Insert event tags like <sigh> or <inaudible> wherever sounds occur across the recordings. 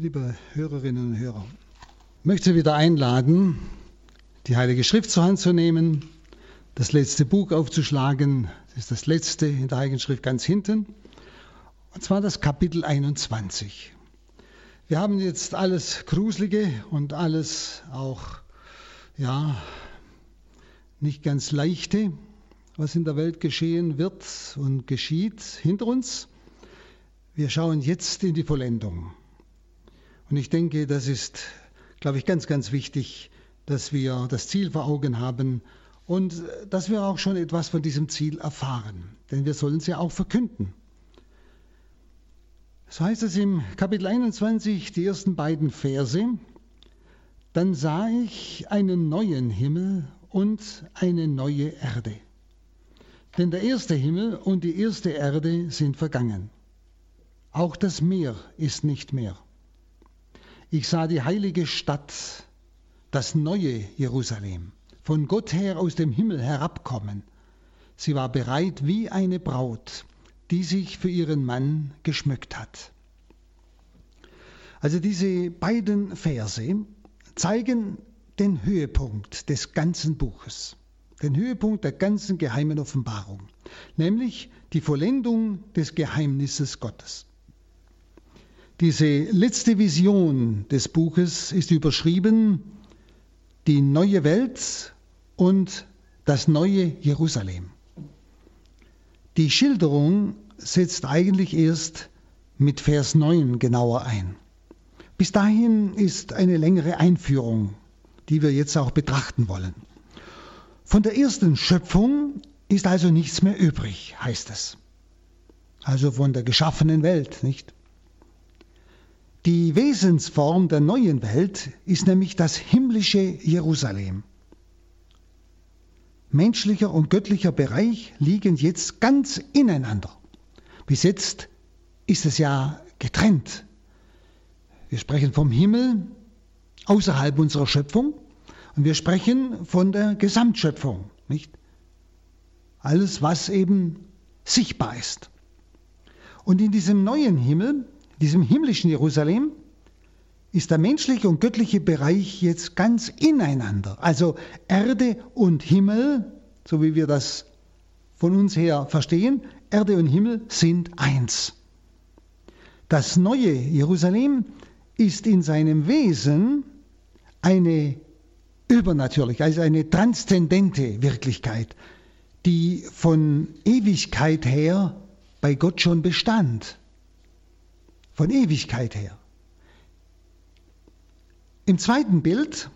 liebe Hörerinnen und Hörer, ich möchte wieder einladen, die Heilige Schrift zur Hand zu nehmen, das letzte Buch aufzuschlagen. Das ist das letzte in der Heiligen Schrift ganz hinten. Und zwar das Kapitel 21. Wir haben jetzt alles Gruselige und alles auch, ja, nicht ganz Leichte, was in der Welt geschehen wird und geschieht, hinter uns. Wir schauen jetzt in die Vollendung. Und ich denke, das ist, glaube ich, ganz, ganz wichtig, dass wir das Ziel vor Augen haben und dass wir auch schon etwas von diesem Ziel erfahren. Denn wir sollen es ja auch verkünden. So heißt es im Kapitel 21, die ersten beiden Verse. Dann sah ich einen neuen Himmel und eine neue Erde. Denn der erste Himmel und die erste Erde sind vergangen. Auch das Meer ist nicht mehr. Ich sah die heilige Stadt, das neue Jerusalem, von Gott her aus dem Himmel herabkommen. Sie war bereit wie eine Braut, die sich für ihren Mann geschmückt hat. Also diese beiden Verse zeigen den Höhepunkt des ganzen Buches, den Höhepunkt der ganzen geheimen Offenbarung, nämlich die Vollendung des Geheimnisses Gottes. Diese letzte Vision des Buches ist überschrieben Die neue Welt und das neue Jerusalem. Die Schilderung setzt eigentlich erst mit Vers 9 genauer ein. Bis dahin ist eine längere Einführung, die wir jetzt auch betrachten wollen. Von der ersten Schöpfung ist also nichts mehr übrig, heißt es. Also von der geschaffenen Welt, nicht? Die Wesensform der neuen Welt ist nämlich das himmlische Jerusalem. Menschlicher und göttlicher Bereich liegen jetzt ganz ineinander. Bis jetzt ist es ja getrennt. Wir sprechen vom Himmel außerhalb unserer Schöpfung und wir sprechen von der Gesamtschöpfung, nicht? Alles, was eben sichtbar ist. Und in diesem neuen Himmel diesem himmlischen Jerusalem ist der menschliche und göttliche Bereich jetzt ganz ineinander. Also Erde und Himmel, so wie wir das von uns her verstehen, Erde und Himmel sind eins. Das neue Jerusalem ist in seinem Wesen eine übernatürliche, also eine transzendente Wirklichkeit, die von Ewigkeit her bei Gott schon bestand von Ewigkeit her. Im zweiten Bild,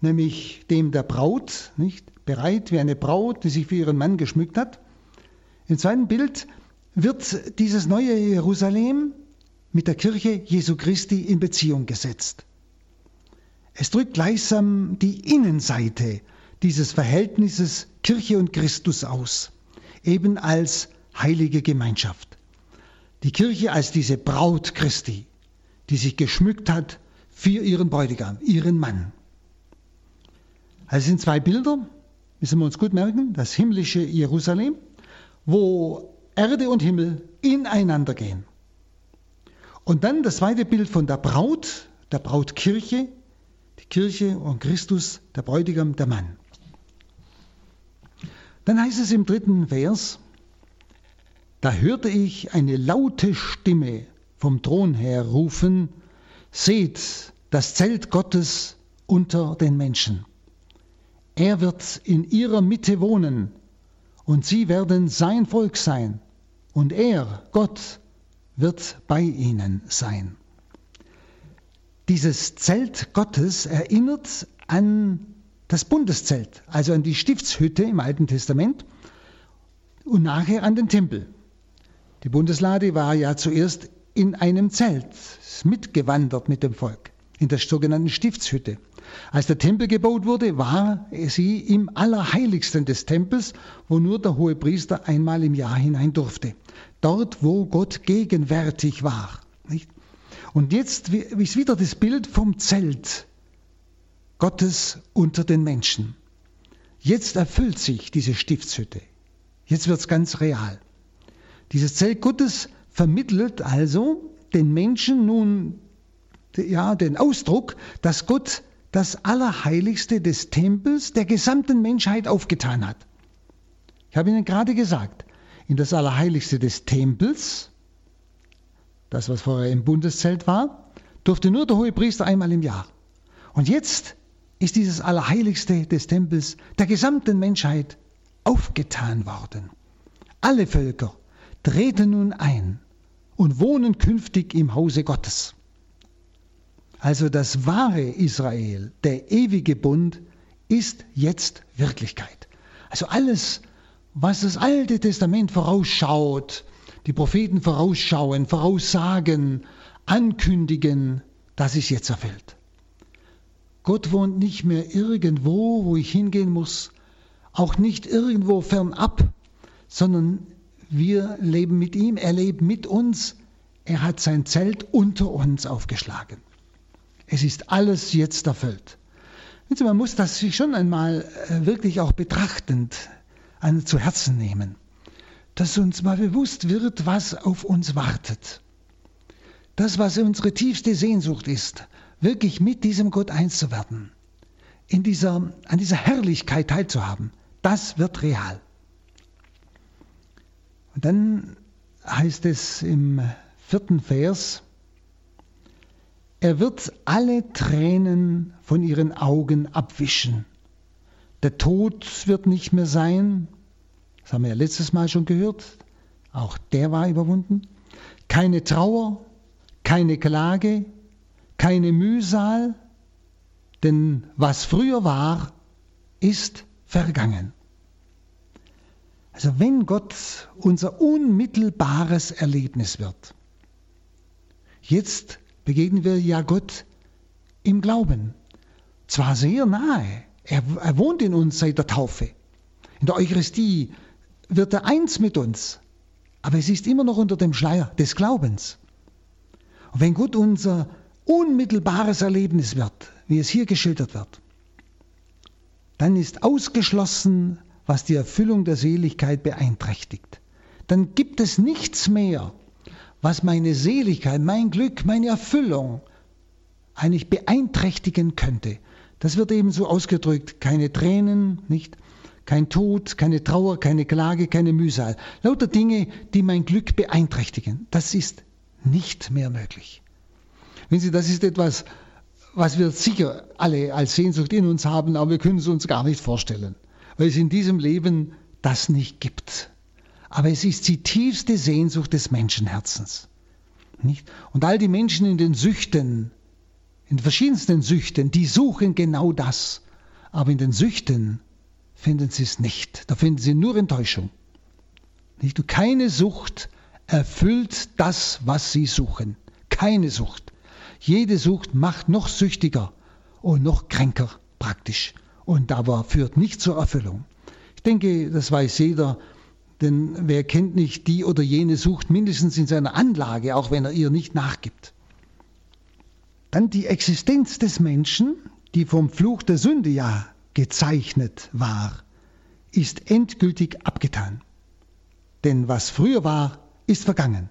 nämlich dem der Braut, nicht bereit wie eine Braut, die sich für ihren Mann geschmückt hat, im zweiten Bild wird dieses neue Jerusalem mit der Kirche Jesu Christi in Beziehung gesetzt. Es drückt gleichsam die Innenseite dieses Verhältnisses Kirche und Christus aus, eben als heilige Gemeinschaft. Die Kirche als diese Braut Christi, die sich geschmückt hat für ihren Bräutigam, ihren Mann. Also sind zwei Bilder, müssen wir uns gut merken, das himmlische Jerusalem, wo Erde und Himmel ineinander gehen. Und dann das zweite Bild von der Braut, der Brautkirche, die Kirche und Christus, der Bräutigam, der Mann. Dann heißt es im dritten Vers, da hörte ich eine laute Stimme vom Thron her rufen, Seht das Zelt Gottes unter den Menschen. Er wird in ihrer Mitte wohnen, und sie werden sein Volk sein, und er, Gott, wird bei ihnen sein. Dieses Zelt Gottes erinnert an das Bundeszelt, also an die Stiftshütte im Alten Testament und nachher an den Tempel. Die Bundeslade war ja zuerst in einem Zelt, mitgewandert mit dem Volk, in der sogenannten Stiftshütte. Als der Tempel gebaut wurde, war sie im Allerheiligsten des Tempels, wo nur der hohe Priester einmal im Jahr hinein durfte. Dort, wo Gott gegenwärtig war. Nicht? Und jetzt ist wieder das Bild vom Zelt Gottes unter den Menschen. Jetzt erfüllt sich diese Stiftshütte. Jetzt wird es ganz real. Dieses Zelt Gottes vermittelt also den Menschen nun ja, den Ausdruck, dass Gott das Allerheiligste des Tempels der gesamten Menschheit aufgetan hat. Ich habe Ihnen gerade gesagt, in das Allerheiligste des Tempels, das was vorher im Bundeszelt war, durfte nur der hohe Priester einmal im Jahr. Und jetzt ist dieses Allerheiligste des Tempels der gesamten Menschheit aufgetan worden. Alle Völker treten nun ein und wohnen künftig im Hause Gottes. Also das wahre Israel, der ewige Bund, ist jetzt Wirklichkeit. Also alles, was das Alte Testament vorausschaut, die Propheten vorausschauen, voraussagen, ankündigen, das ist jetzt erfüllt. Gott wohnt nicht mehr irgendwo, wo ich hingehen muss, auch nicht irgendwo fernab, sondern wir leben mit ihm, er lebt mit uns, er hat sein Zelt unter uns aufgeschlagen. Es ist alles jetzt erfüllt. Man muss das sich schon einmal äh, wirklich auch betrachtend zu Herzen nehmen, dass uns mal bewusst wird, was auf uns wartet. Das, was unsere tiefste Sehnsucht ist, wirklich mit diesem Gott eins zu werden, in dieser, an dieser Herrlichkeit teilzuhaben, das wird real. Dann heißt es im vierten Vers, er wird alle Tränen von ihren Augen abwischen. Der Tod wird nicht mehr sein. Das haben wir ja letztes Mal schon gehört. Auch der war überwunden. Keine Trauer, keine Klage, keine Mühsal, denn was früher war, ist vergangen. Also wenn Gott unser unmittelbares Erlebnis wird, jetzt begegnen wir ja Gott im Glauben. Zwar sehr nahe, er, er wohnt in uns seit der Taufe. In der Eucharistie wird er eins mit uns, aber es ist immer noch unter dem Schleier des Glaubens. Und wenn Gott unser unmittelbares Erlebnis wird, wie es hier geschildert wird, dann ist ausgeschlossen, was die Erfüllung der Seligkeit beeinträchtigt. Dann gibt es nichts mehr, was meine Seligkeit, mein Glück, meine Erfüllung eigentlich beeinträchtigen könnte. Das wird eben so ausgedrückt, keine Tränen, nicht? Kein Tod, keine Trauer, keine Klage, keine Mühsal. Lauter Dinge, die mein Glück beeinträchtigen. Das ist nicht mehr möglich. Wenn Sie, das ist etwas, was wir sicher alle als Sehnsucht in uns haben, aber wir können es uns gar nicht vorstellen, weil es in diesem Leben das nicht gibt aber es ist die tiefste Sehnsucht des Menschenherzens. Nicht? Und all die Menschen in den Süchten, in verschiedensten Süchten, die suchen genau das. Aber in den Süchten finden sie es nicht. Da finden sie nur Enttäuschung. Nicht? Keine Sucht erfüllt das, was sie suchen. Keine Sucht. Jede Sucht macht noch süchtiger und noch kränker praktisch und aber führt nicht zur Erfüllung. Ich denke, das weiß jeder, denn wer kennt nicht die oder jene Sucht mindestens in seiner Anlage, auch wenn er ihr nicht nachgibt. Dann die Existenz des Menschen, die vom Fluch der Sünde ja gezeichnet war, ist endgültig abgetan. Denn was früher war, ist vergangen.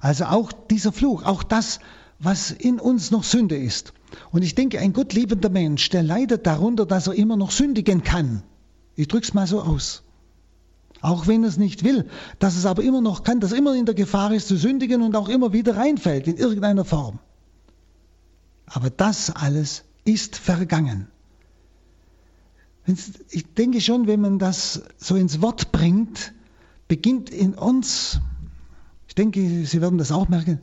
Also auch dieser Fluch, auch das, was in uns noch Sünde ist. Und ich denke, ein gottliebender Mensch, der leidet darunter, dass er immer noch sündigen kann. Ich drück's mal so aus. Auch wenn es nicht will, dass es aber immer noch kann, dass er immer in der Gefahr ist zu sündigen und auch immer wieder reinfällt in irgendeiner Form. Aber das alles ist vergangen. Ich denke schon, wenn man das so ins Wort bringt, beginnt in uns, ich denke, Sie werden das auch merken,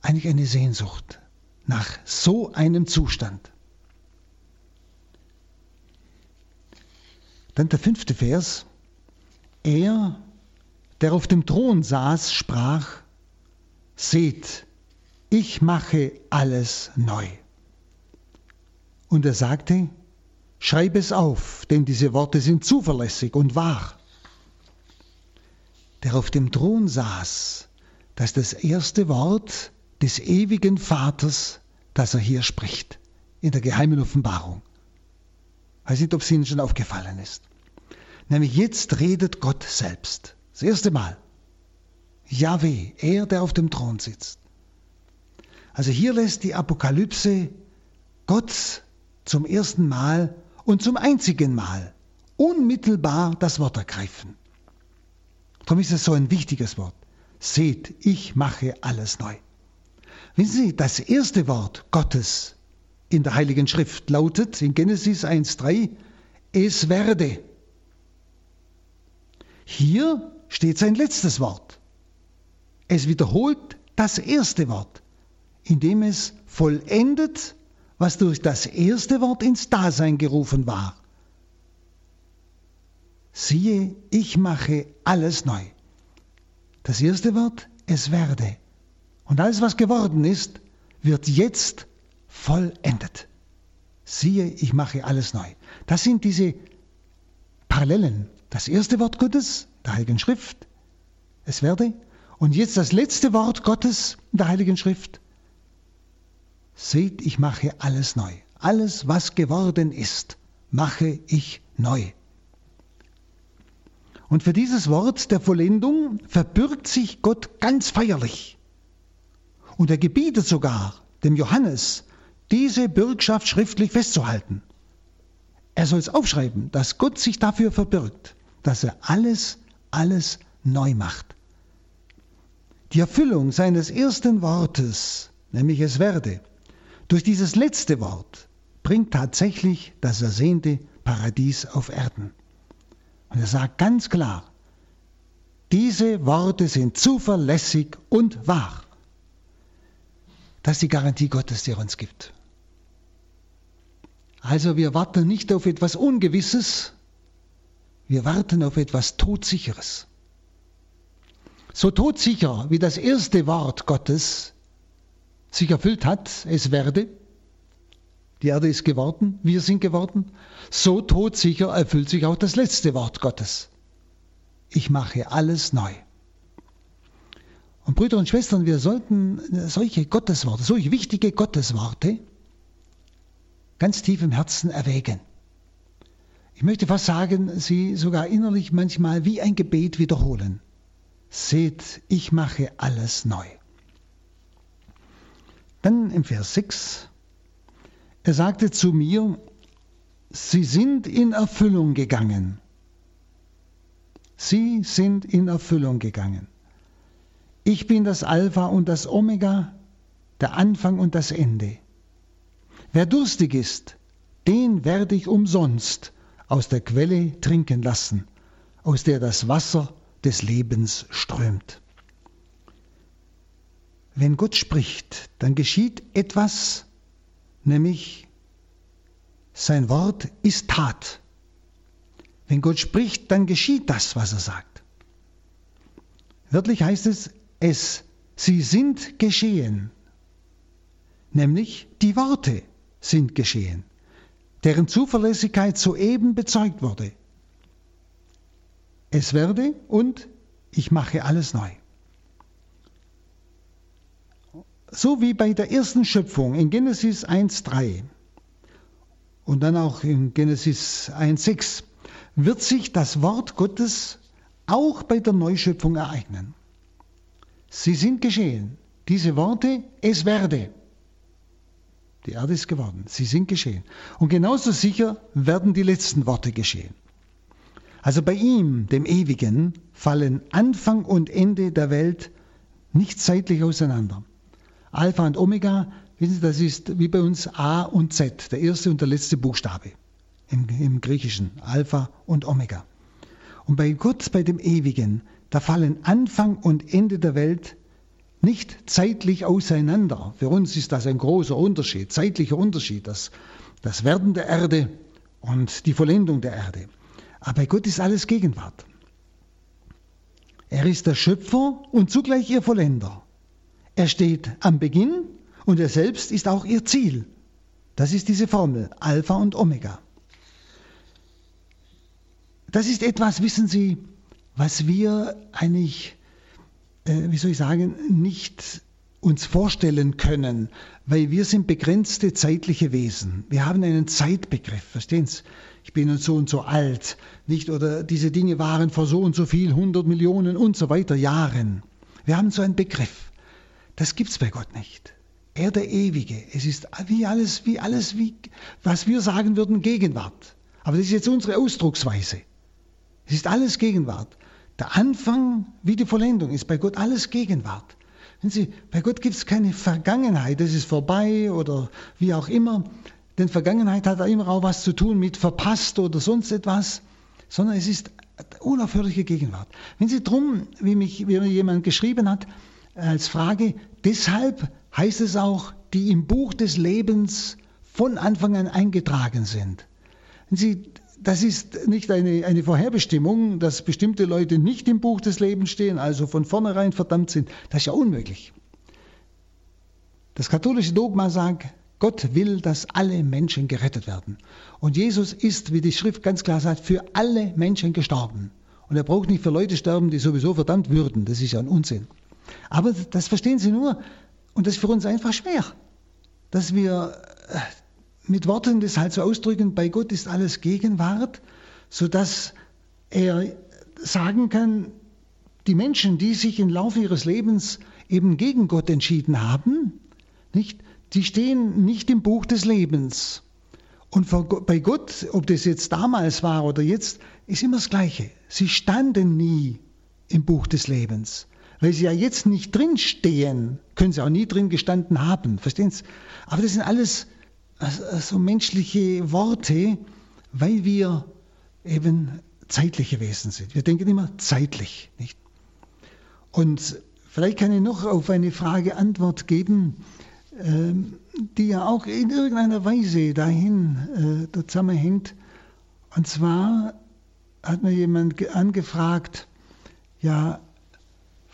eigentlich eine Sehnsucht nach so einem Zustand. Dann der fünfte Vers. Er, der auf dem Thron saß, sprach, Seht, ich mache alles neu. Und er sagte, Schreib es auf, denn diese Worte sind zuverlässig und wahr. Der auf dem Thron saß, das ist das erste Wort des ewigen Vaters, das er hier spricht, in der geheimen Offenbarung. Ich weiß nicht, ob es Ihnen schon aufgefallen ist. Nämlich jetzt redet Gott selbst. Das erste Mal. Yahweh, er, der auf dem Thron sitzt. Also hier lässt die Apokalypse Gott zum ersten Mal und zum einzigen Mal unmittelbar das Wort ergreifen. Darum ist es so ein wichtiges Wort. Seht, ich mache alles neu. Wissen Sie, das erste Wort Gottes in der Heiligen Schrift lautet in Genesis 1.3, es werde. Hier steht sein letztes Wort. Es wiederholt das erste Wort, indem es vollendet, was durch das erste Wort ins Dasein gerufen war. Siehe, ich mache alles neu. Das erste Wort, es werde. Und alles, was geworden ist, wird jetzt vollendet. Siehe, ich mache alles neu. Das sind diese Parallelen. Das erste Wort Gottes, der Heiligen Schrift, es werde. Und jetzt das letzte Wort Gottes der Heiligen Schrift. Seht, ich mache alles neu. Alles, was geworden ist, mache ich neu. Und für dieses Wort der Vollendung verbürgt sich Gott ganz feierlich. Und er gebietet sogar dem Johannes, diese Bürgschaft schriftlich festzuhalten. Er soll es aufschreiben, dass Gott sich dafür verbirgt, dass er alles, alles neu macht. Die Erfüllung seines ersten Wortes, nämlich es werde, durch dieses letzte Wort bringt tatsächlich das ersehnte Paradies auf Erden. Und er sagt ganz klar, diese Worte sind zuverlässig und wahr. Das ist die Garantie Gottes, die er uns gibt. Also wir warten nicht auf etwas Ungewisses, wir warten auf etwas Todsicheres. So todsicher wie das erste Wort Gottes sich erfüllt hat, es werde, die Erde ist geworden, wir sind geworden, so todsicher erfüllt sich auch das letzte Wort Gottes. Ich mache alles neu. Und Brüder und Schwestern, wir sollten solche Gottesworte, solche wichtige Gottesworte ganz tief im Herzen erwägen. Ich möchte fast sagen, sie sogar innerlich manchmal wie ein Gebet wiederholen. Seht, ich mache alles neu. Dann im Vers 6, er sagte zu mir, sie sind in Erfüllung gegangen. Sie sind in Erfüllung gegangen. Ich bin das Alpha und das Omega, der Anfang und das Ende. Wer durstig ist, den werde ich umsonst aus der Quelle trinken lassen, aus der das Wasser des Lebens strömt. Wenn Gott spricht, dann geschieht etwas, nämlich sein Wort ist Tat. Wenn Gott spricht, dann geschieht das, was er sagt. Wörtlich heißt es, es, sie sind geschehen. Nämlich die Worte sind geschehen, deren Zuverlässigkeit soeben bezeugt wurde. Es werde und ich mache alles neu. So wie bei der ersten Schöpfung in Genesis 1.3 und dann auch in Genesis 1.6 wird sich das Wort Gottes auch bei der Neuschöpfung ereignen. Sie sind geschehen. Diese Worte, es werde. Die Erde ist geworden. Sie sind geschehen. Und genauso sicher werden die letzten Worte geschehen. Also bei ihm, dem Ewigen, fallen Anfang und Ende der Welt nicht zeitlich auseinander. Alpha und Omega, wissen Sie, das ist wie bei uns A und Z, der erste und der letzte Buchstabe im, im Griechischen. Alpha und Omega. Und bei Gott, bei dem Ewigen, da fallen Anfang und Ende der Welt nicht zeitlich auseinander. Für uns ist das ein großer Unterschied, zeitlicher Unterschied, das, das Werden der Erde und die Vollendung der Erde. Aber bei Gott ist alles Gegenwart. Er ist der Schöpfer und zugleich ihr Vollender. Er steht am Beginn und er selbst ist auch ihr Ziel. Das ist diese Formel, Alpha und Omega. Das ist etwas, wissen Sie, was wir eigentlich, äh, wie soll ich sagen, nicht uns vorstellen können, weil wir sind begrenzte zeitliche Wesen. Wir haben einen Zeitbegriff, verstehen Sie? Ich bin so und so alt, nicht? Oder diese Dinge waren vor so und so viel, 100 Millionen und so weiter Jahren. Wir haben so einen Begriff. Das gibt's bei Gott nicht. Er der Ewige. Es ist wie alles, wie alles, wie, was wir sagen würden, Gegenwart. Aber das ist jetzt unsere Ausdrucksweise. Es ist alles Gegenwart. Der Anfang wie die Vollendung ist bei Gott alles Gegenwart. Wenn Sie, bei Gott gibt es keine Vergangenheit, das ist vorbei oder wie auch immer. Denn Vergangenheit hat immer auch was zu tun mit verpasst oder sonst etwas, sondern es ist unaufhörliche Gegenwart. Wenn Sie drum, wie, mich, wie mir jemand geschrieben hat, als Frage, deshalb heißt es auch, die im Buch des Lebens von Anfang an eingetragen sind. Wenn Sie, das ist nicht eine, eine Vorherbestimmung, dass bestimmte Leute nicht im Buch des Lebens stehen, also von vornherein verdammt sind. Das ist ja unmöglich. Das katholische Dogma sagt, Gott will, dass alle Menschen gerettet werden. Und Jesus ist, wie die Schrift ganz klar sagt, für alle Menschen gestorben. Und er braucht nicht für Leute sterben, die sowieso verdammt würden. Das ist ja ein Unsinn. Aber das verstehen Sie nur, und das ist für uns einfach schwer, dass wir äh, mit Worten das halt so ausdrücken, bei Gott ist alles Gegenwart, sodass er sagen kann, die Menschen, die sich im Laufe ihres Lebens eben gegen Gott entschieden haben, nicht, die stehen nicht im Buch des Lebens. Und bei Gott, ob das jetzt damals war oder jetzt, ist immer das Gleiche. Sie standen nie im Buch des Lebens. Weil sie ja jetzt nicht drin stehen, können sie auch nie drin gestanden haben. Verstehen Sie? Aber das sind alles so menschliche Worte, weil wir eben zeitliche Wesen sind. Wir denken immer zeitlich, nicht? Und vielleicht kann ich noch auf eine Frage Antwort geben, ähm, die ja auch in irgendeiner Weise dahin äh, zusammenhängt. Und zwar hat mir jemand angefragt, ja,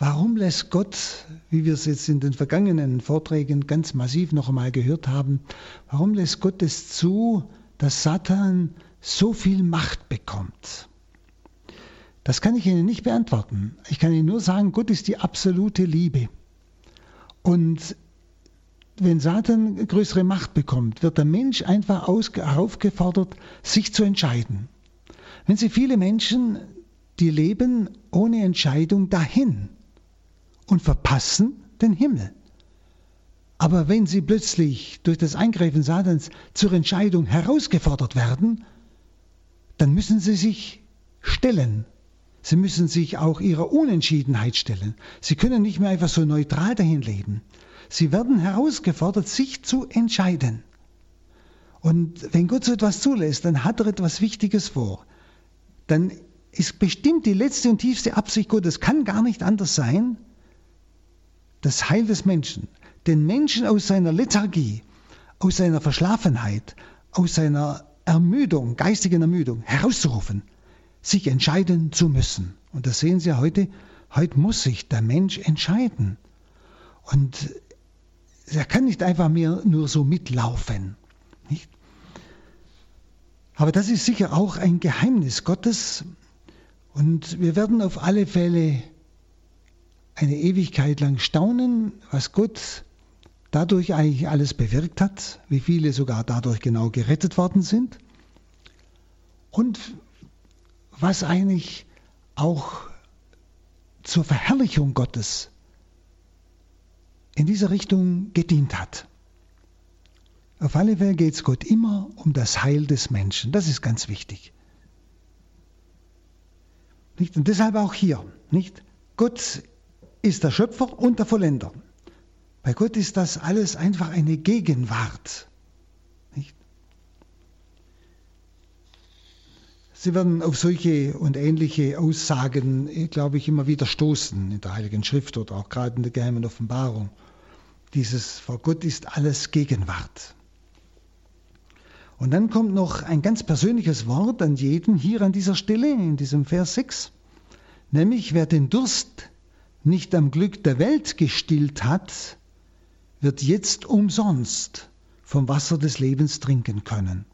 warum lässt Gott, wie wir es jetzt in den vergangenen Vorträgen ganz massiv noch einmal gehört haben, warum lässt Gott es zu, dass Satan so viel Macht bekommt? Das kann ich Ihnen nicht beantworten. Ich kann Ihnen nur sagen, Gott ist die absolute Liebe. Und wenn Satan größere Macht bekommt, wird der Mensch einfach aufgefordert, sich zu entscheiden. Wenn Sie viele Menschen, die leben ohne Entscheidung dahin und verpassen den Himmel. Aber wenn sie plötzlich durch das Eingreifen Satans zur Entscheidung herausgefordert werden, dann müssen sie sich stellen. Sie müssen sich auch ihrer Unentschiedenheit stellen. Sie können nicht mehr einfach so neutral dahin leben. Sie werden herausgefordert, sich zu entscheiden. Und wenn Gott so etwas zulässt, dann hat er etwas Wichtiges vor. Dann ist bestimmt die letzte und tiefste Absicht Gottes, kann gar nicht anders sein, das Heil des Menschen, den Menschen aus seiner Lethargie, aus seiner Verschlafenheit, aus seiner Ermüdung, geistigen Ermüdung herauszurufen, sich entscheiden zu müssen. Und das sehen Sie heute, heute muss sich der Mensch entscheiden. Und er kann nicht einfach mehr nur so mitlaufen. Nicht? Aber das ist sicher auch ein Geheimnis Gottes. Und wir werden auf alle Fälle eine Ewigkeit lang staunen, was Gott dadurch eigentlich alles bewirkt hat, wie viele sogar dadurch genau gerettet worden sind und was eigentlich auch zur Verherrlichung Gottes in dieser Richtung gedient hat. Auf alle Fälle geht es Gott immer um das Heil des Menschen. Das ist ganz wichtig. Nicht? Und deshalb auch hier. Nicht? Gott ist der Schöpfer und der Vollender. Bei Gott ist das alles einfach eine Gegenwart. Nicht? Sie werden auf solche und ähnliche Aussagen, glaube ich, immer wieder stoßen in der Heiligen Schrift oder auch gerade in der geheimen Offenbarung. Dieses vor Gott ist alles Gegenwart. Und dann kommt noch ein ganz persönliches Wort an jeden hier an dieser Stelle, in diesem Vers 6, nämlich wer den Durst nicht am Glück der Welt gestillt hat, wird jetzt umsonst vom Wasser des Lebens trinken können.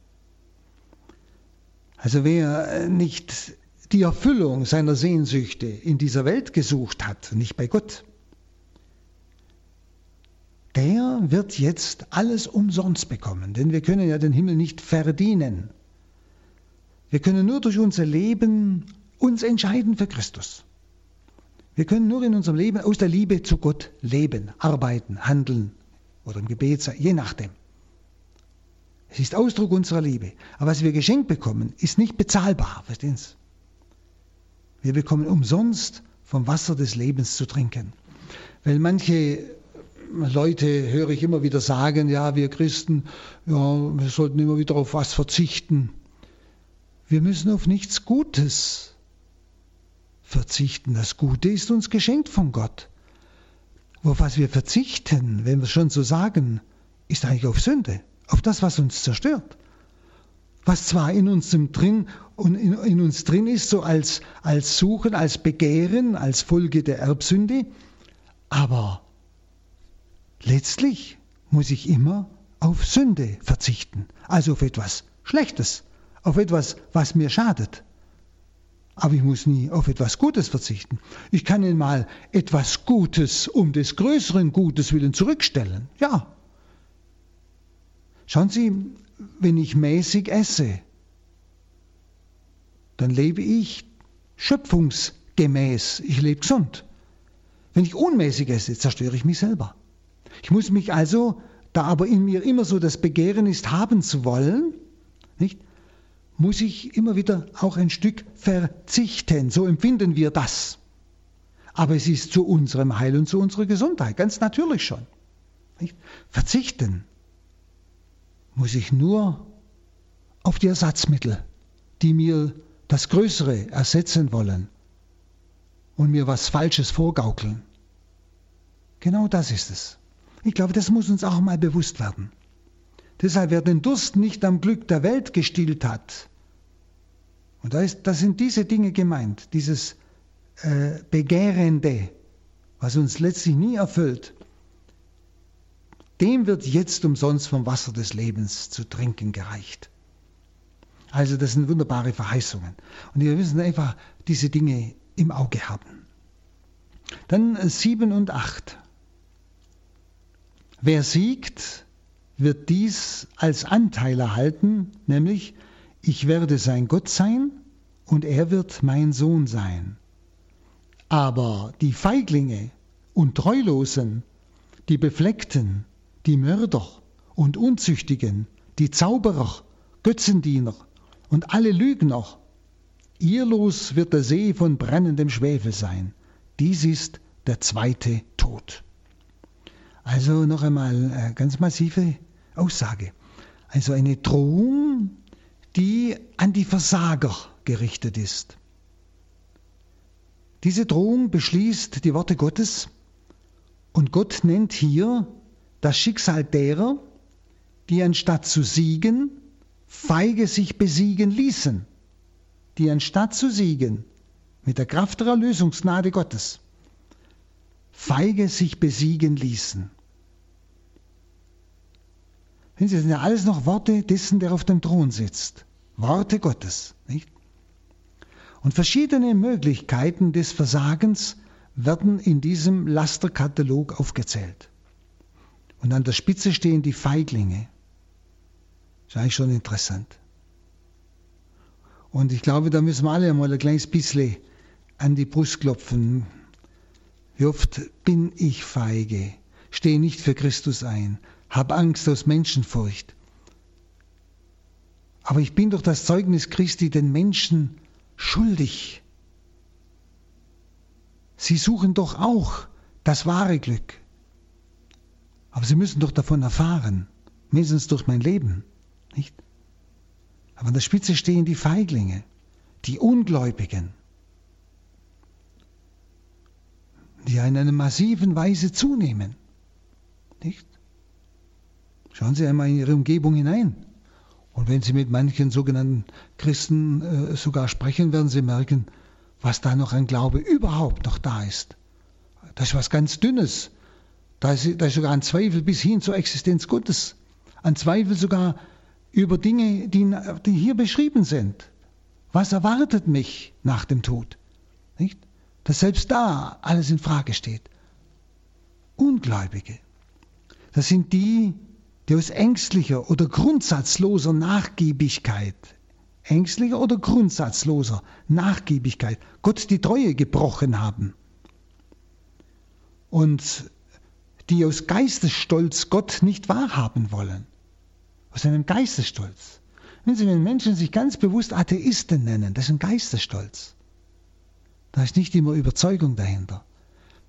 Also wer nicht die Erfüllung seiner Sehnsüchte in dieser Welt gesucht hat, nicht bei Gott, der wird jetzt alles umsonst bekommen, denn wir können ja den Himmel nicht verdienen. Wir können nur durch unser Leben uns entscheiden für Christus. Wir können nur in unserem Leben aus der Liebe zu Gott leben, arbeiten, handeln, oder im Gebet, je nachdem. Es ist Ausdruck unserer Liebe. Aber was wir geschenkt bekommen, ist nicht bezahlbar. Verstehen Sie? Wir bekommen umsonst vom Wasser des Lebens zu trinken. Weil manche Leute, höre ich immer wieder sagen, ja, wir Christen, ja, wir sollten immer wieder auf was verzichten. Wir müssen auf nichts Gutes verzichten. Das Gute ist uns geschenkt von Gott. Auf was wir verzichten, wenn wir es schon so sagen, ist eigentlich auf Sünde, auf das, was uns zerstört. Was zwar in uns drin und in, in uns drin ist, so als, als Suchen, als Begehren, als Folge der Erbsünde, aber letztlich muss ich immer auf Sünde verzichten, also auf etwas Schlechtes, auf etwas, was mir schadet. Aber ich muss nie auf etwas Gutes verzichten. Ich kann Ihnen mal etwas Gutes um des größeren Gutes willen zurückstellen. Ja. Schauen Sie, wenn ich mäßig esse, dann lebe ich schöpfungsgemäß. Ich lebe gesund. Wenn ich unmäßig esse, zerstöre ich mich selber. Ich muss mich also, da aber in mir immer so das Begehren ist, haben zu wollen, nicht, muss ich immer wieder auch ein Stück verzichten. So empfinden wir das. Aber es ist zu unserem Heil und zu unserer Gesundheit, ganz natürlich schon. Verzichten muss ich nur auf die Ersatzmittel, die mir das Größere ersetzen wollen und mir was Falsches vorgaukeln. Genau das ist es. Ich glaube, das muss uns auch mal bewusst werden. Deshalb, wer den Durst nicht am Glück der Welt gestillt hat, und da, ist, da sind diese Dinge gemeint, dieses äh, Begehrende, was uns letztlich nie erfüllt, dem wird jetzt umsonst vom Wasser des Lebens zu trinken gereicht. Also das sind wunderbare Verheißungen. Und wir müssen einfach diese Dinge im Auge haben. Dann sieben und acht. Wer siegt, wird dies als Anteil erhalten, nämlich ich werde sein Gott sein und er wird mein Sohn sein. Aber die Feiglinge und Treulosen, die Befleckten, die Mörder und Unzüchtigen, die Zauberer, Götzendiener und alle Lügner, ihr Los wird der See von brennendem Schwefel sein. Dies ist der zweite Tod. Also noch einmal eine ganz massive Aussage. Also eine Drohung, die an die Versager gerichtet ist. Diese Drohung beschließt die Worte Gottes und Gott nennt hier das Schicksal derer, die anstatt zu siegen, feige sich besiegen ließen, die anstatt zu siegen, mit der Kraft der Erlösungsgnade Gottes, feige sich besiegen ließen. Das sind ja alles noch Worte dessen, der auf dem Thron sitzt. Worte Gottes. Nicht? Und verschiedene Möglichkeiten des Versagens werden in diesem Lasterkatalog aufgezählt. Und an der Spitze stehen die Feiglinge. Das ist eigentlich schon interessant. Und ich glaube, da müssen wir alle einmal ein kleines bisschen an die Brust klopfen. Wie oft bin ich feige, stehe nicht für Christus ein, habe Angst aus Menschenfurcht. Aber ich bin durch das Zeugnis Christi den Menschen schuldig. Sie suchen doch auch das wahre Glück. Aber sie müssen doch davon erfahren, mindestens durch mein Leben, nicht? Aber an der Spitze stehen die Feiglinge, die Ungläubigen, die in einer massiven Weise zunehmen, nicht? Schauen Sie einmal in Ihre Umgebung hinein. Und wenn Sie mit manchen sogenannten Christen äh, sogar sprechen, werden Sie merken, was da noch an Glaube überhaupt noch da ist. Das ist was ganz Dünnes. Da ist, da ist sogar ein Zweifel bis hin zur Existenz Gottes. Ein Zweifel sogar über Dinge, die, die hier beschrieben sind. Was erwartet mich nach dem Tod? Nicht? Dass selbst da alles in Frage steht. Ungläubige. Das sind die, die aus ängstlicher oder grundsatzloser Nachgiebigkeit, ängstlicher oder grundsatzloser Nachgiebigkeit Gott die Treue gebrochen haben und die aus Geistesstolz Gott nicht wahrhaben wollen. Aus einem Geistesstolz. Wenn Sie, wenn Menschen sich ganz bewusst Atheisten nennen, das ist ein Geistesstolz. Da ist nicht immer Überzeugung dahinter.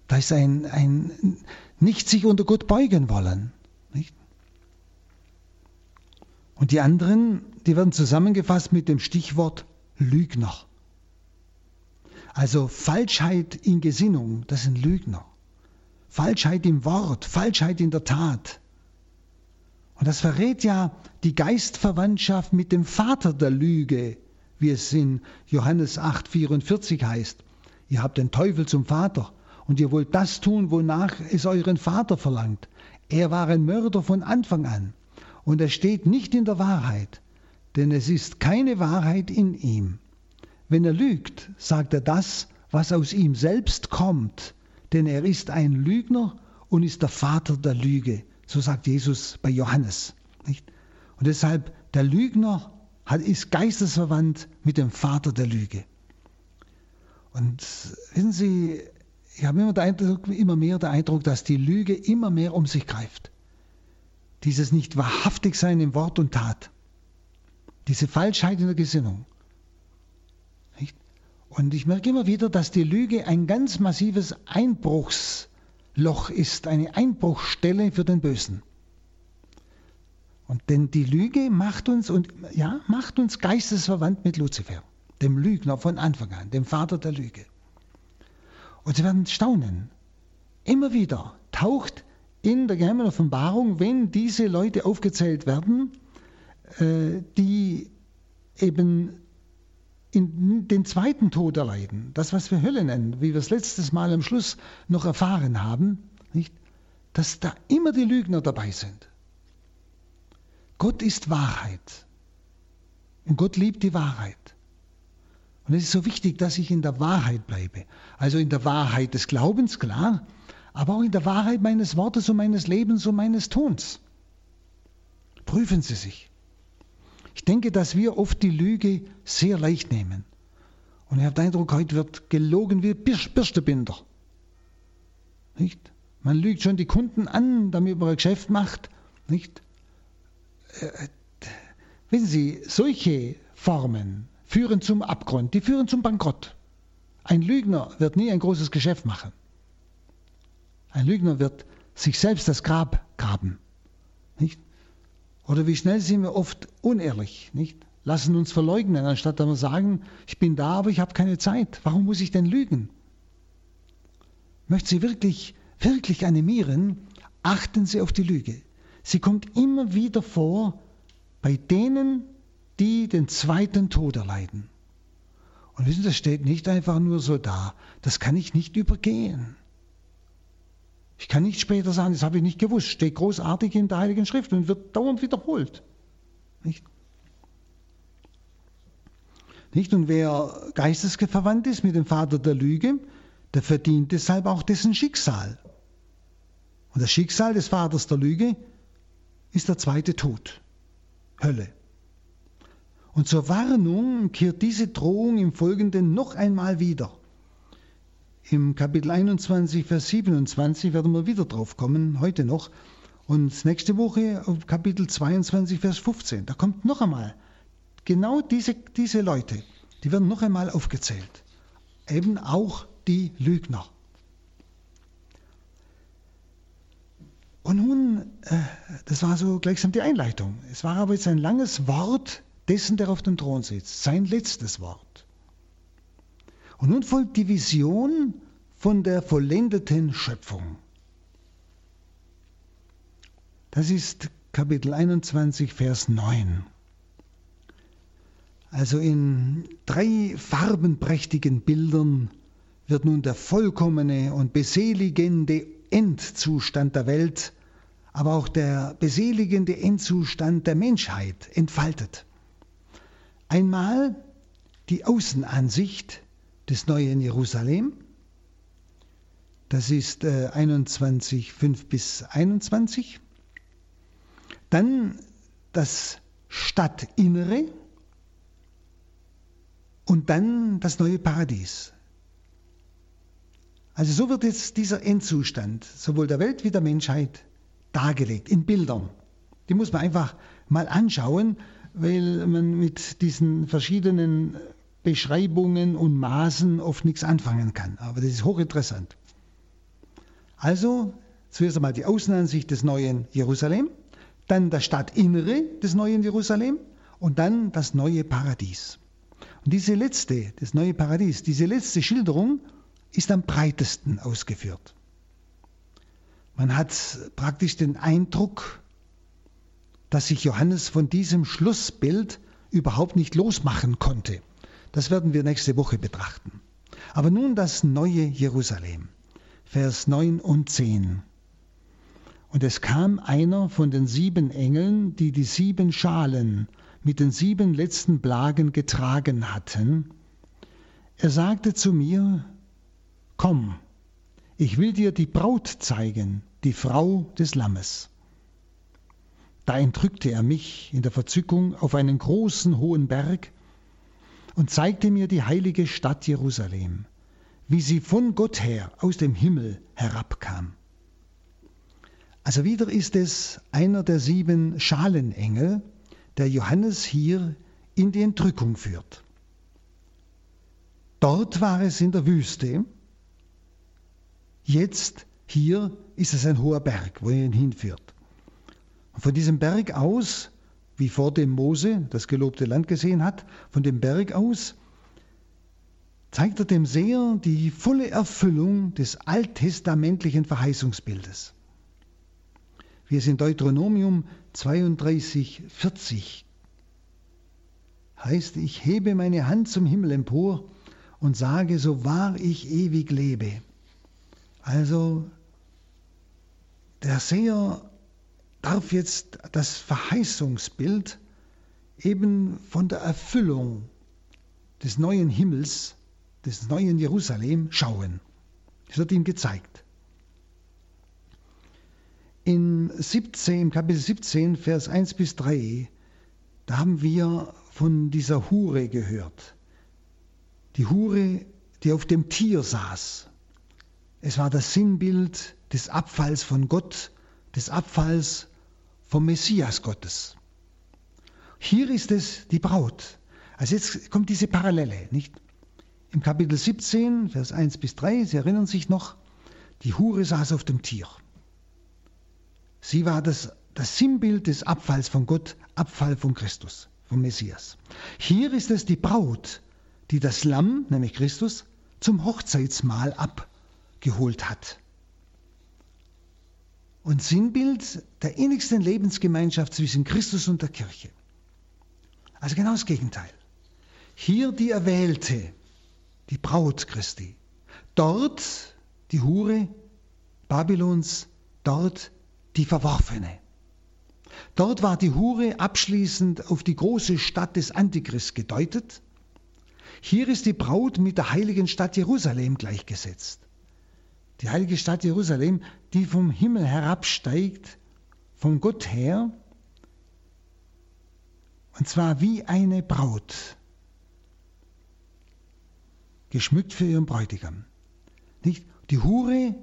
Da ist ein, ein nicht sich unter Gott beugen wollen. Nicht? Und die anderen, die werden zusammengefasst mit dem Stichwort Lügner. Also Falschheit in Gesinnung, das sind Lügner. Falschheit im Wort, Falschheit in der Tat. Und das verrät ja die Geistverwandtschaft mit dem Vater der Lüge, wie es in Johannes 8,44 heißt. Ihr habt den Teufel zum Vater und ihr wollt das tun, wonach es euren Vater verlangt. Er war ein Mörder von Anfang an und er steht nicht in der Wahrheit, denn es ist keine Wahrheit in ihm. Wenn er lügt, sagt er das, was aus ihm selbst kommt, denn er ist ein Lügner und ist der Vater der Lüge. So sagt Jesus bei Johannes. Nicht? Und deshalb, der Lügner hat, ist geistesverwandt mit dem Vater der Lüge. Und wissen Sie, ich habe immer, Eindruck, immer mehr den Eindruck, dass die Lüge immer mehr um sich greift. Dieses nicht wahrhaftig sein im Wort und Tat. Diese Falschheit in der Gesinnung. Und ich merke immer wieder, dass die Lüge ein ganz massives Einbruchsloch ist, eine Einbruchstelle für den Bösen. Und denn die Lüge macht uns und ja, macht uns geistesverwandt mit Luzifer, dem Lügner von Anfang an, dem Vater der Lüge. Und Sie werden staunen. Immer wieder taucht in der geheimen Offenbarung, wenn diese Leute aufgezählt werden, äh, die eben in den zweiten Tod erleiden, das, was wir Hölle nennen, wie wir es letztes Mal am Schluss noch erfahren haben, nicht? dass da immer die Lügner dabei sind. Gott ist Wahrheit. Und Gott liebt die Wahrheit. Und es ist so wichtig, dass ich in der Wahrheit bleibe. Also in der Wahrheit des Glaubens, klar, aber auch in der Wahrheit meines Wortes und meines Lebens und meines Tuns. Prüfen Sie sich. Ich denke, dass wir oft die Lüge sehr leicht nehmen. Und ich habe den Eindruck, heute wird gelogen wie Birstebinder. Nicht? Man lügt schon die Kunden an, damit man ein Geschäft macht. Nicht? Äh, äh wissen Sie, solche Formen führen zum Abgrund, die führen zum Bankrott. Ein Lügner wird nie ein großes Geschäft machen. Ein Lügner wird sich selbst das Grab graben. Nicht? Oder wie schnell sind wir oft unehrlich, nicht? Lassen uns verleugnen, anstatt dass wir sagen, ich bin da, aber ich habe keine Zeit. Warum muss ich denn lügen? Möchte Sie wirklich, wirklich animieren, achten Sie auf die Lüge. Sie kommt immer wieder vor bei denen, die den zweiten Tod erleiden. Und wissen Sie, das steht nicht einfach nur so da. Das kann ich nicht übergehen. Ich kann nicht später sagen, das habe ich nicht gewusst. Steht großartig in der Heiligen Schrift und wird dauernd wiederholt. Nicht? Nicht? Und wer geistesverwandt ist mit dem Vater der Lüge, der verdient deshalb auch dessen Schicksal. Und das Schicksal des Vaters der Lüge ist der zweite Tod, Hölle. Und zur Warnung kehrt diese Drohung im Folgenden noch einmal wieder. Im Kapitel 21, Vers 27 werden wir wieder drauf kommen, heute noch. Und nächste Woche auf Kapitel 22, Vers 15. Da kommt noch einmal genau diese, diese Leute, die werden noch einmal aufgezählt. Eben auch die Lügner. Und nun, äh, das war so gleichsam die Einleitung. Es war aber jetzt ein langes Wort dessen, der auf dem Thron sitzt, sein letztes Wort. Und nun folgt die Vision von der vollendeten Schöpfung. Das ist Kapitel 21, Vers 9. Also in drei farbenprächtigen Bildern wird nun der vollkommene und beseligende Endzustand der Welt, aber auch der beseligende Endzustand der Menschheit entfaltet. Einmal die Außenansicht des neuen Jerusalem. Das ist äh, 21, 5 bis 21. Dann das Stadtinnere und dann das neue Paradies. Also so wird jetzt dieser Endzustand sowohl der Welt wie der Menschheit dargelegt in Bildern. Die muss man einfach mal anschauen, weil man mit diesen verschiedenen Beschreibungen und Maßen oft nichts anfangen kann. Aber das ist hochinteressant. Also zuerst einmal die Außenansicht des neuen Jerusalem, dann das Stadtinnere des neuen Jerusalem und dann das neue Paradies. Und diese letzte, das neue Paradies, diese letzte Schilderung ist am breitesten ausgeführt. Man hat praktisch den Eindruck, dass sich Johannes von diesem Schlussbild überhaupt nicht losmachen konnte. Das werden wir nächste Woche betrachten. Aber nun das neue Jerusalem, Vers 9 und 10. Und es kam einer von den sieben Engeln, die die sieben Schalen mit den sieben letzten Plagen getragen hatten. Er sagte zu mir, Komm, ich will dir die Braut zeigen, die Frau des Lammes. Da entrückte er mich in der Verzückung auf einen großen hohen Berg und zeigte mir die heilige Stadt Jerusalem, wie sie von Gott her aus dem Himmel herabkam. Also wieder ist es einer der sieben Schalenengel, der Johannes hier in die Entrückung führt. Dort war es in der Wüste, Jetzt, hier, ist es ein hoher Berg, wo er ihn hinführt. Und von diesem Berg aus, wie vor dem Mose das gelobte Land gesehen hat, von dem Berg aus zeigt er dem Seher die volle Erfüllung des alttestamentlichen Verheißungsbildes. Wie es in Deuteronomium 32, 40 heißt, ich hebe meine Hand zum Himmel empor und sage, so wahr ich ewig lebe. Also der Seher darf jetzt das Verheißungsbild eben von der Erfüllung des neuen Himmels, des neuen Jerusalem schauen. Es wird ihm gezeigt. In 17, im Kapitel 17, Vers 1 bis 3, da haben wir von dieser Hure gehört. Die Hure, die auf dem Tier saß. Es war das Sinnbild des Abfalls von Gott, des Abfalls vom Messias Gottes. Hier ist es die Braut. Also jetzt kommt diese Parallele, nicht? Im Kapitel 17, Vers 1 bis 3, Sie erinnern sich noch, die Hure saß auf dem Tier. Sie war das, das Sinnbild des Abfalls von Gott, Abfall von Christus, vom Messias. Hier ist es die Braut, die das Lamm, nämlich Christus, zum Hochzeitsmahl ab geholt hat. Und Sinnbild der innigsten Lebensgemeinschaft zwischen Christus und der Kirche. Also genau das Gegenteil. Hier die Erwählte, die Braut Christi. Dort die Hure Babylons, dort die Verworfene. Dort war die Hure abschließend auf die große Stadt des Antichrist gedeutet. Hier ist die Braut mit der heiligen Stadt Jerusalem gleichgesetzt die heilige Stadt Jerusalem, die vom Himmel herabsteigt, von Gott her, und zwar wie eine Braut, geschmückt für ihren Bräutigam. Nicht? Die Hure,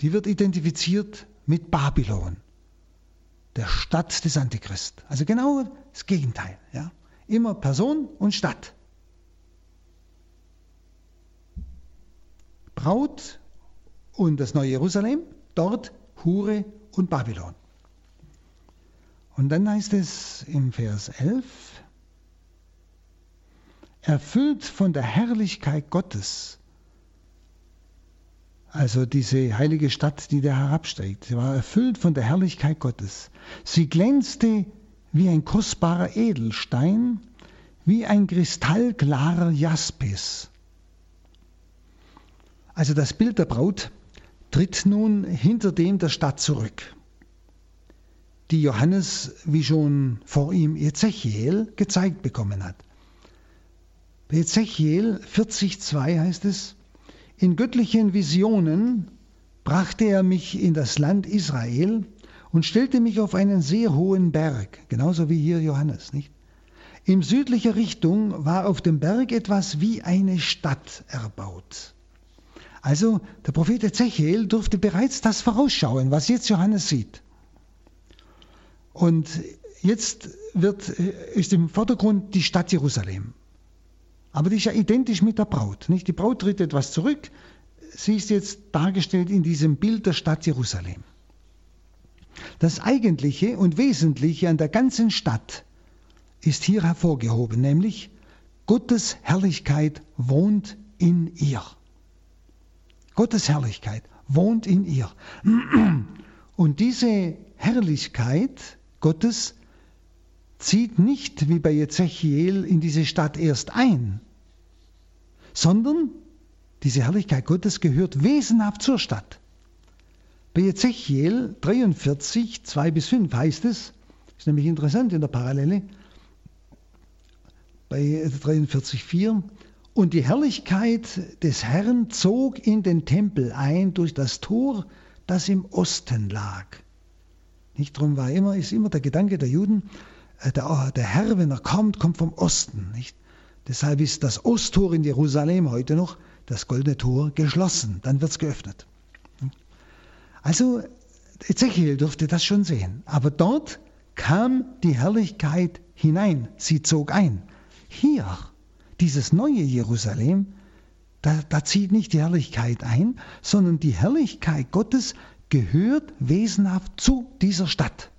die wird identifiziert mit Babylon, der Stadt des Antichrist. Also genau das Gegenteil. Ja? Immer Person und Stadt. Braut und das neue Jerusalem, dort Hure und Babylon. Und dann heißt es im Vers 11, erfüllt von der Herrlichkeit Gottes, also diese heilige Stadt, die da herabsteigt, sie war erfüllt von der Herrlichkeit Gottes. Sie glänzte wie ein kostbarer Edelstein, wie ein kristallklarer Jaspis. Also das Bild der Braut tritt nun hinter dem der Stadt zurück, die Johannes, wie schon vor ihm Ezechiel, gezeigt bekommen hat. Bei Ezechiel 40,2 heißt es, in göttlichen Visionen brachte er mich in das Land Israel und stellte mich auf einen sehr hohen Berg, genauso wie hier Johannes, nicht? In südlicher Richtung war auf dem Berg etwas wie eine Stadt erbaut. Also der Prophet Ezechiel durfte bereits das vorausschauen, was jetzt Johannes sieht. Und jetzt wird, ist im Vordergrund die Stadt Jerusalem. Aber die ist ja identisch mit der Braut. Nicht? Die Braut tritt etwas zurück. Sie ist jetzt dargestellt in diesem Bild der Stadt Jerusalem. Das Eigentliche und Wesentliche an der ganzen Stadt ist hier hervorgehoben, nämlich Gottes Herrlichkeit wohnt in ihr. Gottes Herrlichkeit wohnt in ihr. Und diese Herrlichkeit Gottes zieht nicht wie bei Ezechiel in diese Stadt erst ein, sondern diese Herrlichkeit Gottes gehört wesenhaft zur Stadt. Bei Ezechiel 43, 2 bis 5 heißt es, ist nämlich interessant in der Parallele, bei 43, 4, und die Herrlichkeit des Herrn zog in den Tempel ein durch das Tor, das im Osten lag. Nicht drum war immer, ist immer der Gedanke der Juden, äh, der, der Herr, wenn er kommt, kommt vom Osten. Nicht? Deshalb ist das Osttor in Jerusalem heute noch, das goldene Tor, geschlossen. Dann wird es geöffnet. Also Ezechiel durfte das schon sehen. Aber dort kam die Herrlichkeit hinein. Sie zog ein. Hier, dieses neue Jerusalem, da, da zieht nicht die Herrlichkeit ein, sondern die Herrlichkeit Gottes gehört wesenhaft zu dieser Stadt.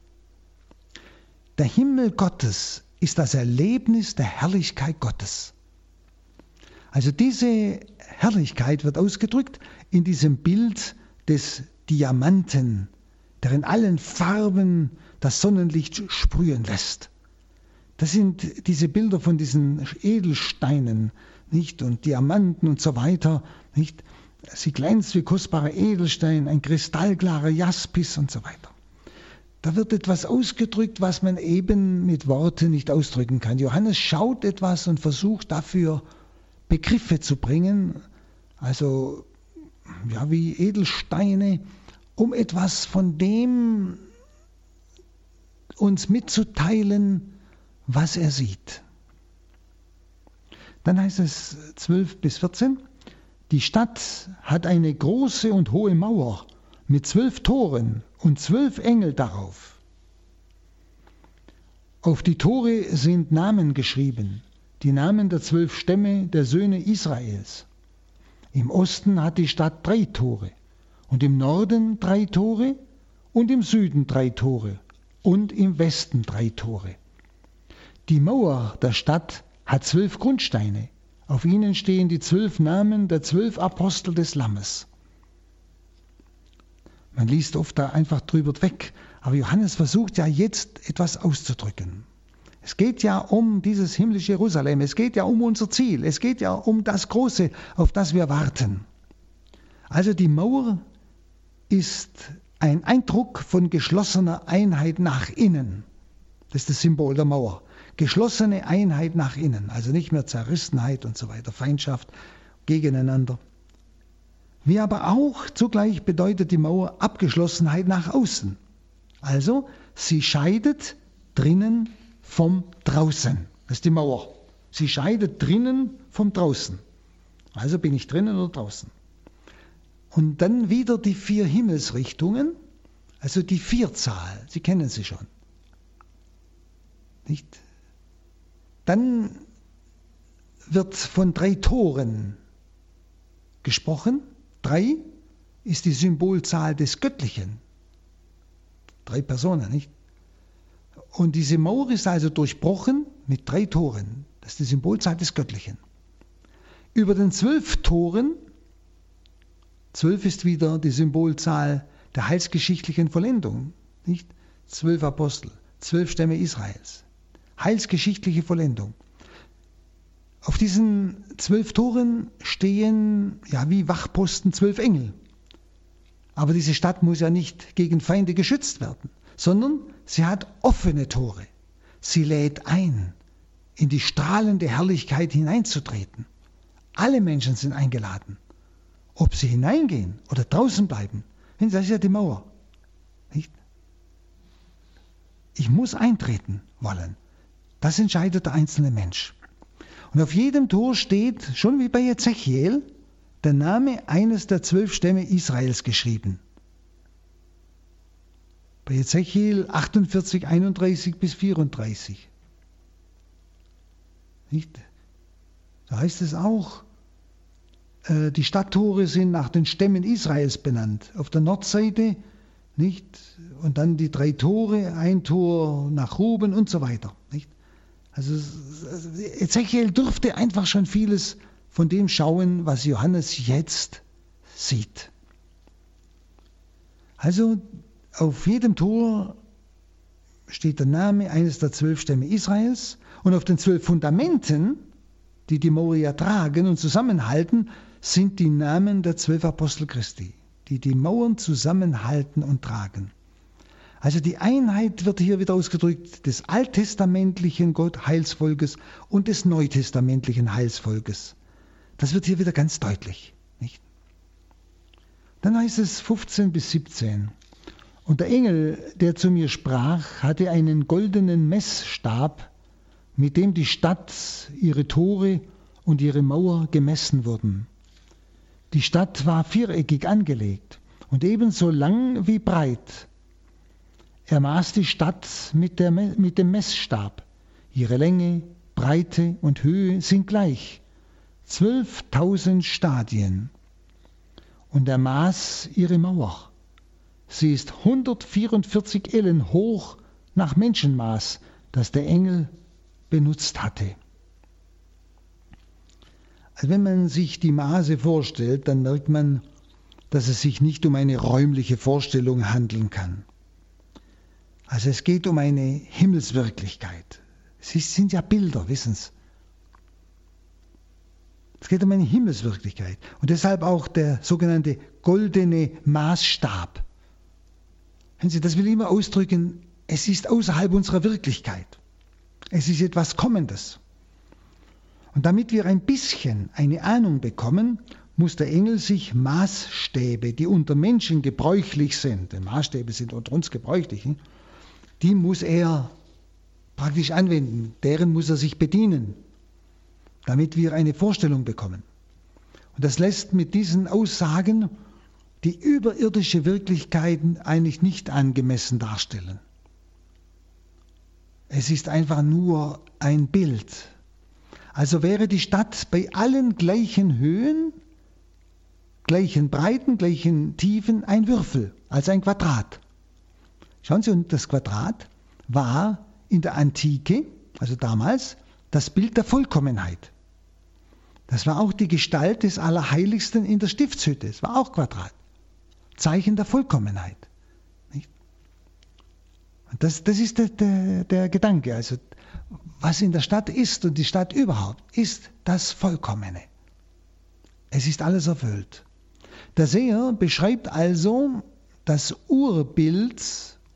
Der Himmel Gottes ist das Erlebnis der Herrlichkeit Gottes. Also diese Herrlichkeit wird ausgedrückt in diesem Bild des Diamanten, der in allen Farben das Sonnenlicht sprühen lässt. Das sind diese Bilder von diesen Edelsteinen, nicht? Und Diamanten und so weiter, nicht? Sie glänzt wie kostbarer Edelstein, ein kristallklarer Jaspis und so weiter. Da wird etwas ausgedrückt, was man eben mit Worten nicht ausdrücken kann. Johannes schaut etwas und versucht dafür Begriffe zu bringen, also ja, wie Edelsteine, um etwas von dem uns mitzuteilen, was er sieht. Dann heißt es 12 bis 14, die Stadt hat eine große und hohe Mauer mit zwölf Toren und zwölf Engel darauf. Auf die Tore sind Namen geschrieben, die Namen der zwölf Stämme der Söhne Israels. Im Osten hat die Stadt drei Tore und im Norden drei Tore und im Süden drei Tore und im Westen drei Tore. Die Mauer der Stadt hat zwölf Grundsteine. Auf ihnen stehen die zwölf Namen der zwölf Apostel des Lammes. Man liest oft da einfach drüber weg, aber Johannes versucht ja jetzt etwas auszudrücken. Es geht ja um dieses himmlische Jerusalem, es geht ja um unser Ziel, es geht ja um das Große, auf das wir warten. Also die Mauer ist ein Eindruck von geschlossener Einheit nach innen. Das ist das Symbol der Mauer. Geschlossene Einheit nach innen, also nicht mehr Zerrissenheit und so weiter, Feindschaft gegeneinander. Wie aber auch zugleich bedeutet die Mauer Abgeschlossenheit nach außen. Also sie scheidet drinnen vom draußen. Das ist die Mauer. Sie scheidet drinnen vom draußen. Also bin ich drinnen oder draußen. Und dann wieder die vier Himmelsrichtungen, also die Vierzahl. Sie kennen sie schon. Nicht? Dann wird von drei Toren gesprochen Drei ist die Symbolzahl des Göttlichen. Drei Personen, nicht? Und diese Mauer ist also durchbrochen mit drei Toren. Das ist die Symbolzahl des Göttlichen. Über den zwölf Toren, zwölf ist wieder die Symbolzahl der heilsgeschichtlichen Vollendung, nicht? Zwölf Apostel, zwölf Stämme Israels. Heilsgeschichtliche Vollendung. Auf diesen zwölf Toren stehen ja wie Wachposten zwölf Engel. Aber diese Stadt muss ja nicht gegen Feinde geschützt werden, sondern sie hat offene Tore. Sie lädt ein, in die strahlende Herrlichkeit hineinzutreten. Alle Menschen sind eingeladen. Ob sie hineingehen oder draußen bleiben, das ist ja die Mauer. Ich muss eintreten wollen. Das entscheidet der einzelne Mensch. Und auf jedem Tor steht, schon wie bei Ezechiel, der Name eines der zwölf Stämme Israels geschrieben. Bei Ezechiel 48, 31 bis 34. Nicht? Da heißt es auch, äh, die Stadttore sind nach den Stämmen Israels benannt. Auf der Nordseite nicht und dann die drei Tore, ein Tor nach Ruben und so weiter. Also Ezechiel durfte einfach schon vieles von dem schauen, was Johannes jetzt sieht. Also auf jedem Tor steht der Name eines der zwölf Stämme Israels und auf den zwölf Fundamenten, die die Moria tragen und zusammenhalten, sind die Namen der zwölf Apostel Christi, die die Mauern zusammenhalten und tragen. Also die Einheit wird hier wieder ausgedrückt des alttestamentlichen Gott Heilsvolkes und des neutestamentlichen Heilsvolkes. Das wird hier wieder ganz deutlich. Nicht? Dann heißt es 15 bis 17. Und der Engel, der zu mir sprach, hatte einen goldenen Messstab, mit dem die Stadt, ihre Tore und ihre Mauer gemessen wurden. Die Stadt war viereckig angelegt und ebenso lang wie breit. Er maß die Stadt mit, der, mit dem Messstab. Ihre Länge, Breite und Höhe sind gleich. Zwölftausend Stadien. Und er maß ihre Mauer. Sie ist 144 Ellen hoch nach Menschenmaß, das der Engel benutzt hatte. Also wenn man sich die Maße vorstellt, dann merkt man, dass es sich nicht um eine räumliche Vorstellung handeln kann. Also es geht um eine Himmelswirklichkeit. Es sind ja Bilder, wissen Sie. Es geht um eine Himmelswirklichkeit. Und deshalb auch der sogenannte goldene Maßstab. Wenn Sie, das will immer ausdrücken, es ist außerhalb unserer Wirklichkeit. Es ist etwas Kommendes. Und damit wir ein bisschen eine Ahnung bekommen, muss der Engel sich Maßstäbe, die unter Menschen gebräuchlich sind, denn Maßstäbe sind unter uns gebräuchlich, die muss er praktisch anwenden, deren muss er sich bedienen, damit wir eine Vorstellung bekommen. Und das lässt mit diesen Aussagen die überirdische Wirklichkeit eigentlich nicht angemessen darstellen. Es ist einfach nur ein Bild also wäre die Stadt bei allen gleichen Höhen, gleichen Breiten, gleichen Tiefen ein Würfel, also ein Quadrat. Schauen Sie, und das Quadrat war in der Antike, also damals, das Bild der Vollkommenheit. Das war auch die Gestalt des Allerheiligsten in der Stiftshütte. Es war auch Quadrat. Zeichen der Vollkommenheit. Das, das ist der, der, der Gedanke. Also was in der Stadt ist und die Stadt überhaupt, ist das Vollkommene. Es ist alles erfüllt. Der Seher beschreibt also das Urbild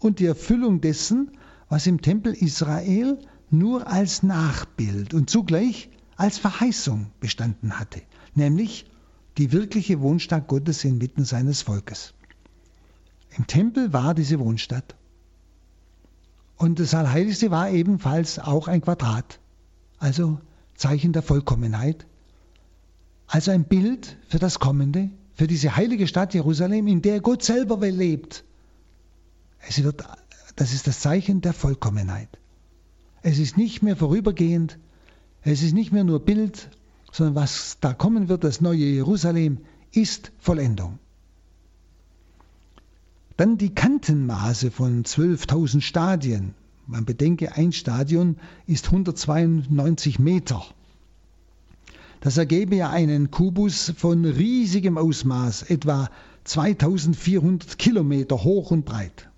und die Erfüllung dessen, was im Tempel Israel nur als Nachbild und zugleich als Verheißung bestanden hatte, nämlich die wirkliche Wohnstatt Gottes inmitten seines Volkes. Im Tempel war diese Wohnstatt und das Allerheiligste war ebenfalls auch ein Quadrat, also Zeichen der Vollkommenheit, also ein Bild für das Kommende, für diese heilige Stadt Jerusalem, in der Gott selber lebt. Es wird, das ist das Zeichen der Vollkommenheit. Es ist nicht mehr vorübergehend, es ist nicht mehr nur Bild, sondern was da kommen wird, das neue Jerusalem, ist Vollendung. Dann die Kantenmaße von 12.000 Stadien. Man bedenke, ein Stadion ist 192 Meter. Das ergebe ja einen Kubus von riesigem Ausmaß, etwa 2400 Kilometer hoch und breit.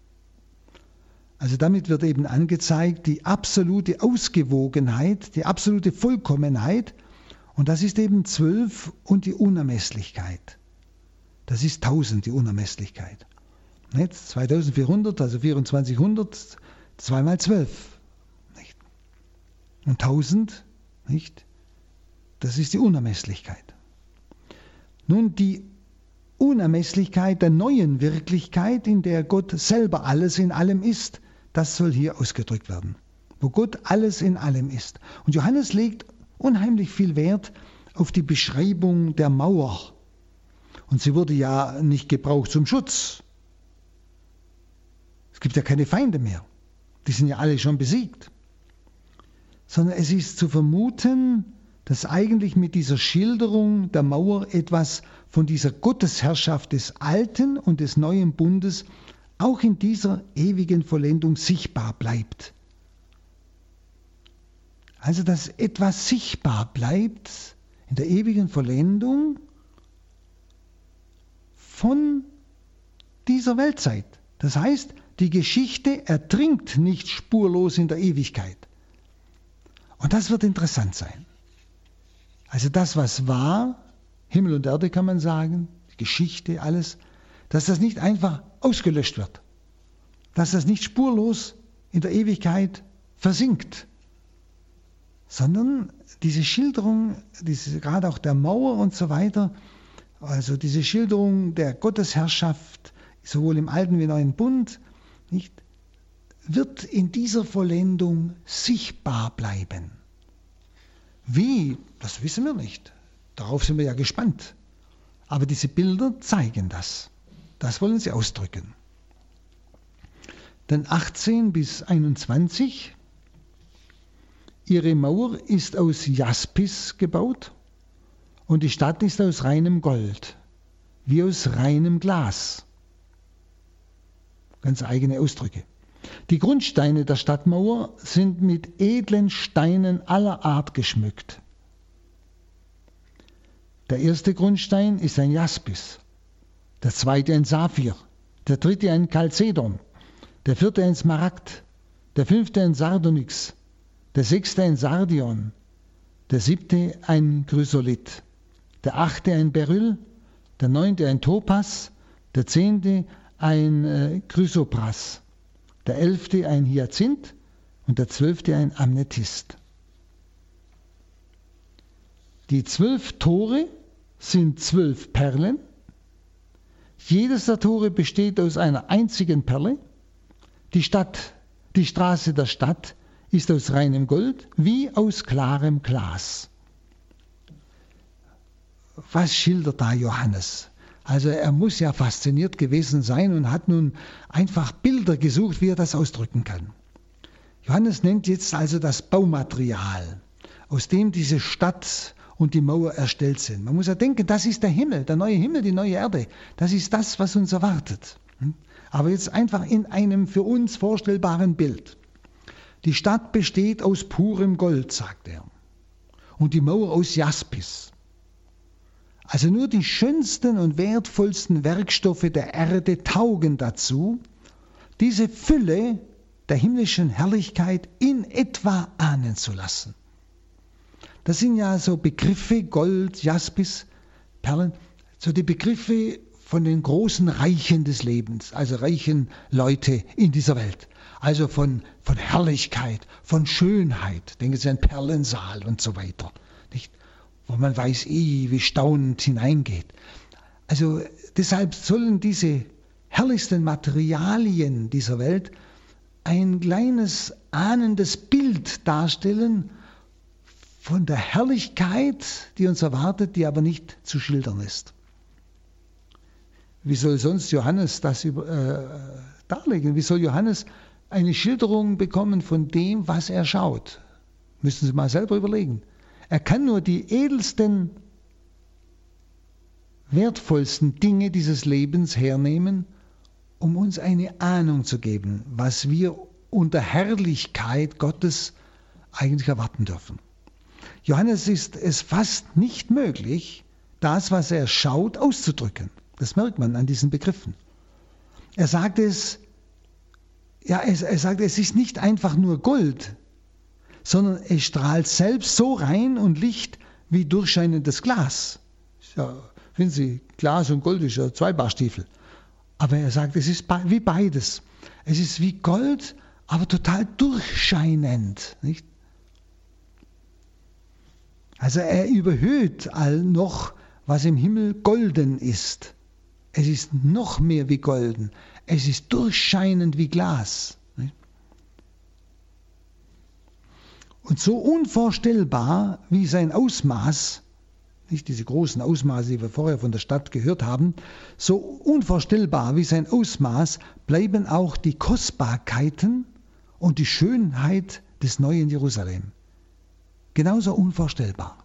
Also damit wird eben angezeigt die absolute Ausgewogenheit, die absolute Vollkommenheit und das ist eben 12 und die Unermesslichkeit. Das ist 1000 die Unermesslichkeit. Nicht? 2400, also 2400, 2 mal 12. Nicht? Und 1000, nicht? das ist die Unermesslichkeit. Nun, die Unermesslichkeit der neuen Wirklichkeit, in der Gott selber alles in allem ist, das soll hier ausgedrückt werden. Wo Gott alles in allem ist. Und Johannes legt unheimlich viel Wert auf die Beschreibung der Mauer Und sie wurde ja nicht gebraucht zum Schutz. Es gibt ja keine Feinde mehr. Die sind ja alle schon besiegt. Sondern es ist zu vermuten, dass eigentlich mit dieser Schilderung der Mauer etwas von dieser Gottesherrschaft des alten und des neuen Bundes auch in dieser ewigen Vollendung sichtbar bleibt. Also dass etwas sichtbar bleibt in der ewigen Vollendung von dieser Weltzeit. Das heißt, die Geschichte ertrinkt nicht spurlos in der Ewigkeit. Und das wird interessant sein. Also das, was war, Himmel und Erde kann man sagen, Geschichte, alles, dass das nicht einfach ausgelöscht wird, dass das nicht spurlos in der Ewigkeit versinkt, sondern diese Schilderung, diese, gerade auch der Mauer und so weiter, also diese Schilderung der Gottesherrschaft, sowohl im Alten wie im Neuen Bund, nicht, wird in dieser Vollendung sichtbar bleiben. Wie, das wissen wir nicht. Darauf sind wir ja gespannt. Aber diese Bilder zeigen das. Das wollen sie ausdrücken. Dann 18 bis 21. Ihre Mauer ist aus Jaspis gebaut und die Stadt ist aus reinem Gold, wie aus reinem Glas. Ganz eigene Ausdrücke. Die Grundsteine der Stadtmauer sind mit edlen Steinen aller Art geschmückt. Der erste Grundstein ist ein Jaspis, der zweite ein Saphir, der dritte ein Chalcedon, der vierte ein Smaragd, der fünfte ein Sardonyx, der sechste ein Sardion, der siebte ein Chrysolith, der achte ein Beryl, der neunte ein Topas, der zehnte ein äh, Chrysopras, der elfte ein Hyazinth und der zwölfte ein Amnetist. Die zwölf Tore sind zwölf Perlen. Jedes der Tore besteht aus einer einzigen Perle. Die Stadt, die Straße der Stadt ist aus reinem Gold wie aus klarem Glas. Was schildert da Johannes? Also er muss ja fasziniert gewesen sein und hat nun einfach Bilder gesucht, wie er das ausdrücken kann. Johannes nennt jetzt also das Baumaterial, aus dem diese Stadt und die Mauer erstellt sind. Man muss ja denken, das ist der Himmel, der neue Himmel, die neue Erde. Das ist das, was uns erwartet. Hm? Aber jetzt einfach in einem für uns vorstellbaren Bild. Die Stadt besteht aus purem Gold, sagt er. Und die Mauer aus Jaspis. Also nur die schönsten und wertvollsten Werkstoffe der Erde taugen dazu, diese Fülle der himmlischen Herrlichkeit in etwa ahnen zu lassen. Das sind ja so Begriffe, Gold, Jaspis, Perlen, so die Begriffe von den großen Reichen des Lebens, also reichen Leute in dieser Welt. Also von, von Herrlichkeit, von Schönheit. Denken Sie an Perlensaal und so weiter. Nicht? Wo man weiß, eh, wie staunend hineingeht. Also deshalb sollen diese herrlichsten Materialien dieser Welt ein kleines ahnendes Bild darstellen von der Herrlichkeit, die uns erwartet, die aber nicht zu schildern ist. Wie soll sonst Johannes das über, äh, darlegen? Wie soll Johannes eine Schilderung bekommen von dem, was er schaut? Müssen Sie mal selber überlegen. Er kann nur die edelsten, wertvollsten Dinge dieses Lebens hernehmen, um uns eine Ahnung zu geben, was wir unter Herrlichkeit Gottes eigentlich erwarten dürfen. Johannes ist es fast nicht möglich, das, was er schaut, auszudrücken. Das merkt man an diesen Begriffen. Er sagt es, ja, er, er sagt, es ist nicht einfach nur Gold, sondern es strahlt selbst so rein und Licht wie durchscheinendes Glas. Ja, finden Sie, Glas und Gold ist ja zwei Paar Stiefel. Aber er sagt, es ist wie beides. Es ist wie Gold, aber total durchscheinend. Nicht? Also er überhöht all noch, was im Himmel golden ist. Es ist noch mehr wie golden. Es ist durchscheinend wie Glas. Und so unvorstellbar wie sein Ausmaß, nicht diese großen Ausmaße, die wir vorher von der Stadt gehört haben, so unvorstellbar wie sein Ausmaß bleiben auch die Kostbarkeiten und die Schönheit des neuen Jerusalem. Genauso unvorstellbar.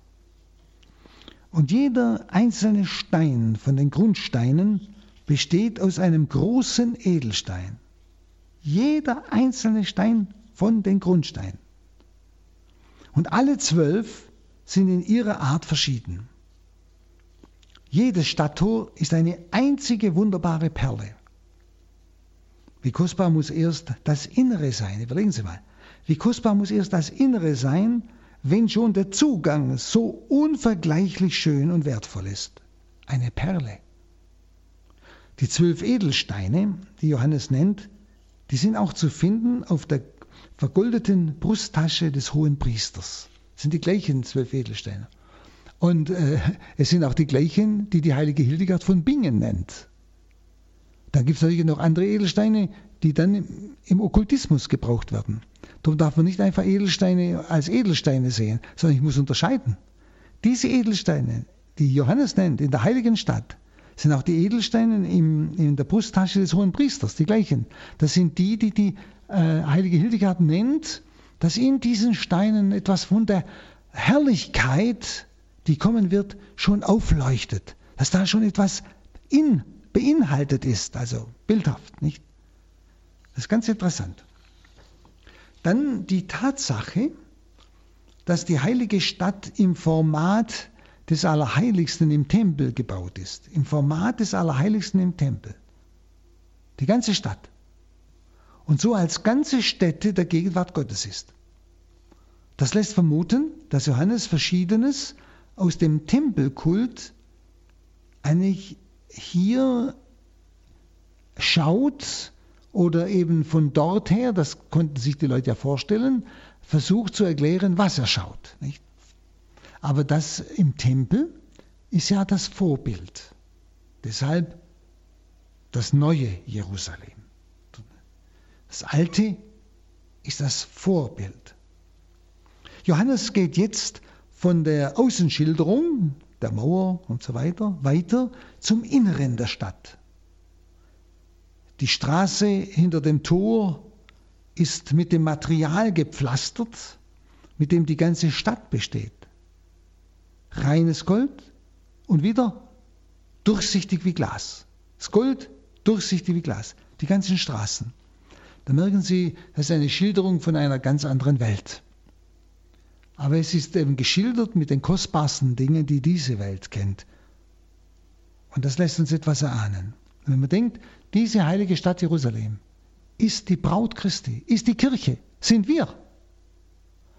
Und jeder einzelne Stein von den Grundsteinen besteht aus einem großen Edelstein. Jeder einzelne Stein von den Grundsteinen. Und alle zwölf sind in ihrer Art verschieden. Jedes Stadttor ist eine einzige wunderbare Perle. Wie kostbar muss erst das Innere sein? Überlegen Sie mal. Wie kostbar muss erst das Innere sein, wenn schon der Zugang so unvergleichlich schön und wertvoll ist? Eine Perle. Die zwölf Edelsteine, die Johannes nennt, die sind auch zu finden auf der vergoldeten Brusttasche des hohen Priesters. Das sind die gleichen zwölf Edelsteine. Und äh, es sind auch die gleichen, die die heilige Hildegard von Bingen nennt. Dann gibt es natürlich noch andere Edelsteine, die dann im, im Okkultismus gebraucht werden. Darum darf man nicht einfach Edelsteine als Edelsteine sehen, sondern ich muss unterscheiden. Diese Edelsteine, die Johannes nennt, in der heiligen Stadt, sind auch die Edelsteine im, in der Brusttasche des hohen Priesters, die gleichen. Das sind die, die die äh, heilige Hildegard nennt, dass in diesen Steinen etwas von der Herrlichkeit die kommen wird, schon aufleuchtet, dass da schon etwas in, beinhaltet ist, also bildhaft, nicht? Das ist ganz interessant. Dann die Tatsache, dass die heilige Stadt im Format des Allerheiligsten im Tempel gebaut ist. Im Format des Allerheiligsten im Tempel. Die ganze Stadt. Und so als ganze Stätte der Gegenwart Gottes ist. Das lässt vermuten, dass Johannes Verschiedenes aus dem Tempelkult eigentlich hier schaut oder eben von dort her, das konnten sich die Leute ja vorstellen, versucht zu erklären, was er schaut. Nicht? Aber das im Tempel ist ja das Vorbild. Deshalb das neue Jerusalem. Das alte ist das Vorbild. Johannes geht jetzt von der Außenschilderung der Mauer und so weiter weiter zum Inneren der Stadt. Die Straße hinter dem Tor ist mit dem Material gepflastert, mit dem die ganze Stadt besteht. Reines Gold und wieder durchsichtig wie Glas. Das Gold durchsichtig wie Glas. Die ganzen Straßen. Da merken Sie, das ist eine Schilderung von einer ganz anderen Welt. Aber es ist eben geschildert mit den kostbarsten Dingen, die diese Welt kennt. Und das lässt uns etwas erahnen. Wenn man denkt, diese heilige Stadt Jerusalem ist die Braut Christi, ist die Kirche, sind wir.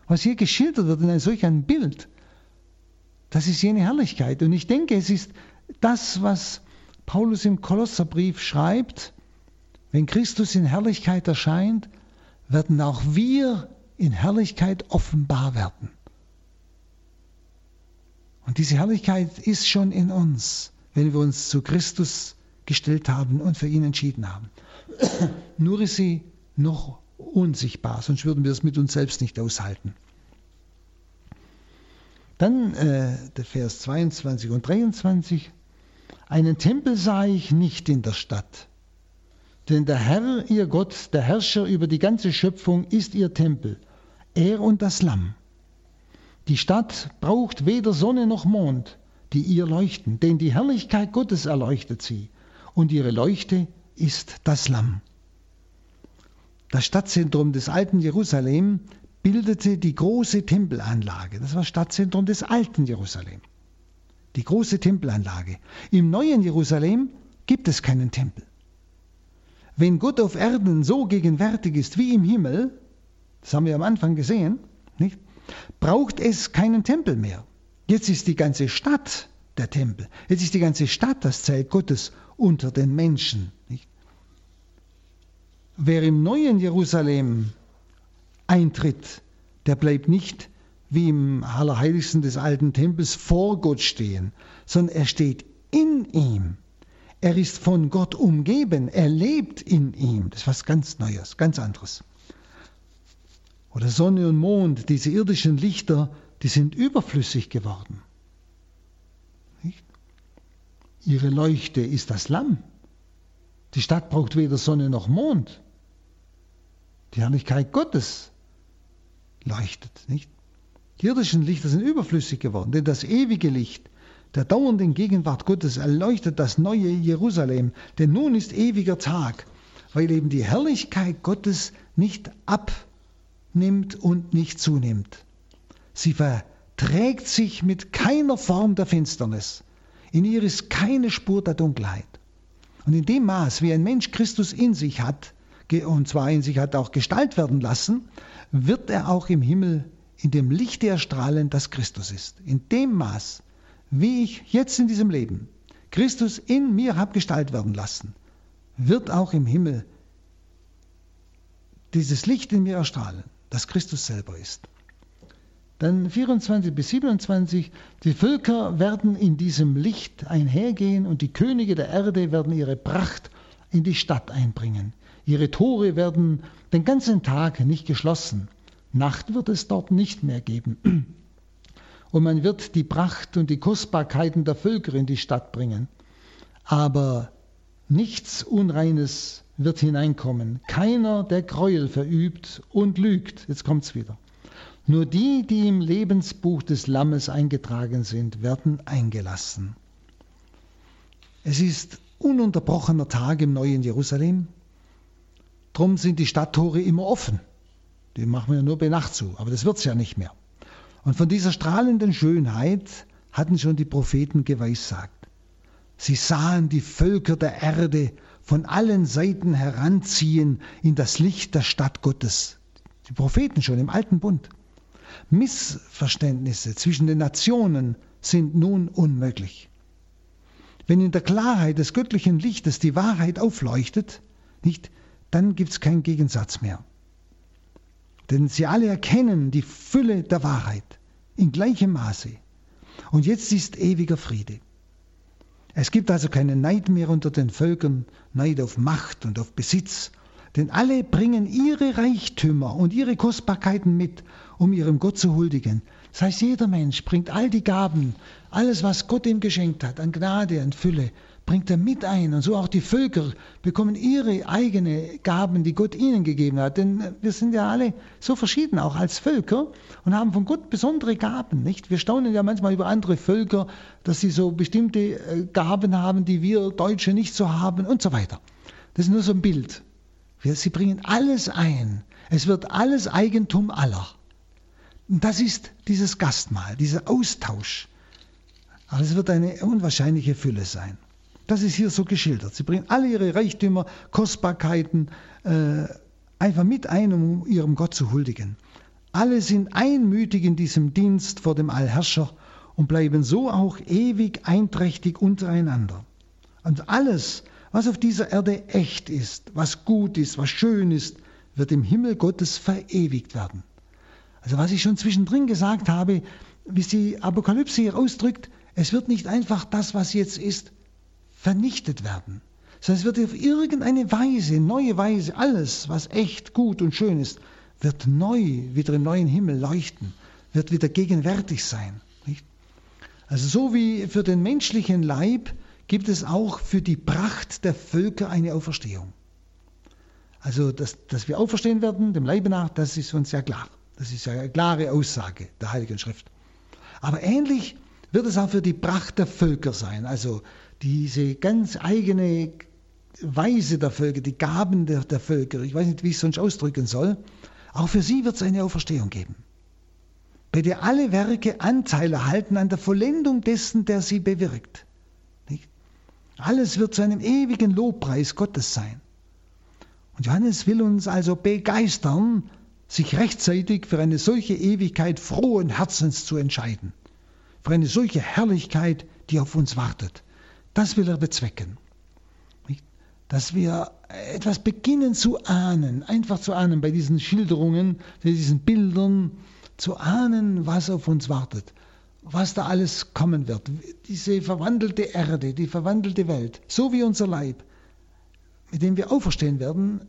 Was hier geschildert wird in solch ein Bild, das ist jene Herrlichkeit. Und ich denke, es ist das, was Paulus im Kolosserbrief schreibt, wenn Christus in Herrlichkeit erscheint, werden auch wir in Herrlichkeit offenbar werden. Und diese Herrlichkeit ist schon in uns, wenn wir uns zu Christus gestellt haben und für ihn entschieden haben. <coughs> Nur ist sie noch unsichtbar, sonst würden wir es mit uns selbst nicht aushalten. Dann äh, der Vers 22 und 23. Einen Tempel sah ich nicht in der Stadt, denn der Herr, ihr Gott, der Herrscher über die ganze Schöpfung, ist ihr Tempel, er und das Lamm. Die Stadt braucht weder Sonne noch Mond, die ihr leuchten, denn die Herrlichkeit Gottes erleuchtet sie, und ihre Leuchte ist das Lamm. Das Stadtzentrum des alten Jerusalem bildete die große Tempelanlage. Das war Stadtzentrum des alten Jerusalem. Die große Tempelanlage. Im neuen Jerusalem gibt es keinen Tempel. Wenn Gott auf Erden so gegenwärtig ist wie im Himmel, das haben wir am Anfang gesehen, nicht? braucht es keinen Tempel mehr. Jetzt ist die ganze Stadt der Tempel. Jetzt ist die ganze Stadt das Zelt Gottes unter den Menschen. Nicht? Wer im neuen Jerusalem eintritt, der bleibt nicht wie im Allerheiligsten des alten Tempels vor Gott stehen, sondern er steht in ihm. Er ist von Gott umgeben, er lebt in ihm. Das ist was ganz Neues, ganz anderes. Oder Sonne und Mond, diese irdischen Lichter, die sind überflüssig geworden. Ihre Leuchte ist das Lamm. Die Stadt braucht weder Sonne noch Mond. Die Herrlichkeit Gottes leuchtet, nicht? Die irdischen Lichter sind überflüssig geworden, denn das ewige Licht der dauernden Gegenwart Gottes erleuchtet das neue Jerusalem, denn nun ist ewiger Tag, weil eben die Herrlichkeit Gottes nicht abnimmt und nicht zunimmt. Sie verträgt sich mit keiner Form der Finsternis. In ihr ist keine Spur der Dunkelheit. Und in dem Maß, wie ein Mensch Christus in sich hat, und zwar in sich hat auch Gestalt werden lassen, wird er auch im Himmel in dem Licht erstrahlen, das Christus ist. In dem Maß, wie ich jetzt in diesem Leben Christus in mir habe Gestalt werden lassen, wird auch im Himmel dieses Licht in mir erstrahlen, das Christus selber ist. Dann 24 bis 27, die Völker werden in diesem Licht einhergehen und die Könige der Erde werden ihre Pracht in die Stadt einbringen. Ihre Tore werden den ganzen Tag nicht geschlossen. Nacht wird es dort nicht mehr geben und man wird die Pracht und die Kostbarkeiten der Völker in die Stadt bringen. Aber nichts Unreines wird hineinkommen. Keiner, der Gräuel verübt und lügt. Jetzt kommt's wieder. Nur die, die im Lebensbuch des Lammes eingetragen sind, werden eingelassen. Es ist ununterbrochener Tag im neuen Jerusalem. Drum sind die Stadttore immer offen. Die machen wir ja nur bei Nacht zu, aber das wird's ja nicht mehr. Und von dieser strahlenden Schönheit hatten schon die Propheten geweissagt. Sie sahen die Völker der Erde von allen Seiten heranziehen in das Licht der Stadt Gottes. Die Propheten schon im alten Bund. Missverständnisse zwischen den Nationen sind nun unmöglich. Wenn in der Klarheit des göttlichen Lichtes die Wahrheit aufleuchtet, nicht, dann gibt es keinen Gegensatz mehr. Denn sie alle erkennen die Fülle der Wahrheit in gleichem Maße. Und jetzt ist ewiger Friede. Es gibt also keinen Neid mehr unter den Völkern, Neid auf Macht und auf Besitz, denn alle bringen ihre Reichtümer und ihre Kostbarkeiten mit, um ihrem Gott zu huldigen. Das heißt, jeder Mensch bringt all die Gaben, alles, was Gott ihm geschenkt hat, an Gnade, an Fülle, bringt er mit ein. Und so auch die Völker bekommen ihre eigenen Gaben, die Gott ihnen gegeben hat. Denn wir sind ja alle so verschieden, auch als Völker, und haben von Gott besondere Gaben. Nicht? Wir staunen ja manchmal über andere Völker, dass sie so bestimmte äh, Gaben haben, die wir Deutsche nicht so haben und so weiter. Das ist nur so ein Bild. Sie bringen alles ein. Es wird alles Eigentum aller. Und das ist dieses Gastmahl, dieser Austausch. Aber es wird eine unwahrscheinliche Fülle sein. Das ist hier so geschildert. Sie bringen alle ihre Reichtümer, Kostbarkeiten äh, einfach mit ein, um ihrem Gott zu huldigen. Alle sind einmütig in diesem Dienst vor dem Allherrscher und bleiben so auch ewig einträchtig untereinander. Und alles, was auf dieser Erde echt ist, was gut ist, was schön ist, wird im Himmel Gottes verewigt werden. Also was ich schon zwischendrin gesagt habe, wie die Apokalypse hier ausdrückt, es wird nicht einfach das, was jetzt ist, vernichtet werden, sondern es wird auf irgendeine Weise, neue Weise, alles, was echt, gut und schön ist, wird neu wieder im neuen Himmel leuchten, wird wieder gegenwärtig sein. Nicht? Also so wie für den menschlichen Leib gibt es auch für die Pracht der Völker eine Auferstehung. Also, dass, dass wir auferstehen werden, dem Leibe nach, das ist uns ja klar. Das ist ja eine klare Aussage der Heiligen Schrift. Aber ähnlich wird es auch für die Pracht der Völker sein. Also diese ganz eigene Weise der Völker, die Gaben der, der Völker, ich weiß nicht, wie ich es sonst ausdrücken soll, auch für sie wird es eine Auferstehung geben, bei der alle Werke Anteil erhalten an der Vollendung dessen, der sie bewirkt. Nicht? Alles wird zu einem ewigen Lobpreis Gottes sein. Und Johannes will uns also begeistern, sich rechtzeitig für eine solche Ewigkeit frohen Herzens zu entscheiden, für eine solche Herrlichkeit, die auf uns wartet. Das will er bezwecken. Dass wir etwas beginnen zu ahnen, einfach zu ahnen bei diesen Schilderungen, bei diesen Bildern, zu ahnen, was auf uns wartet, was da alles kommen wird. Diese verwandelte Erde, die verwandelte Welt, so wie unser Leib, mit dem wir auferstehen werden,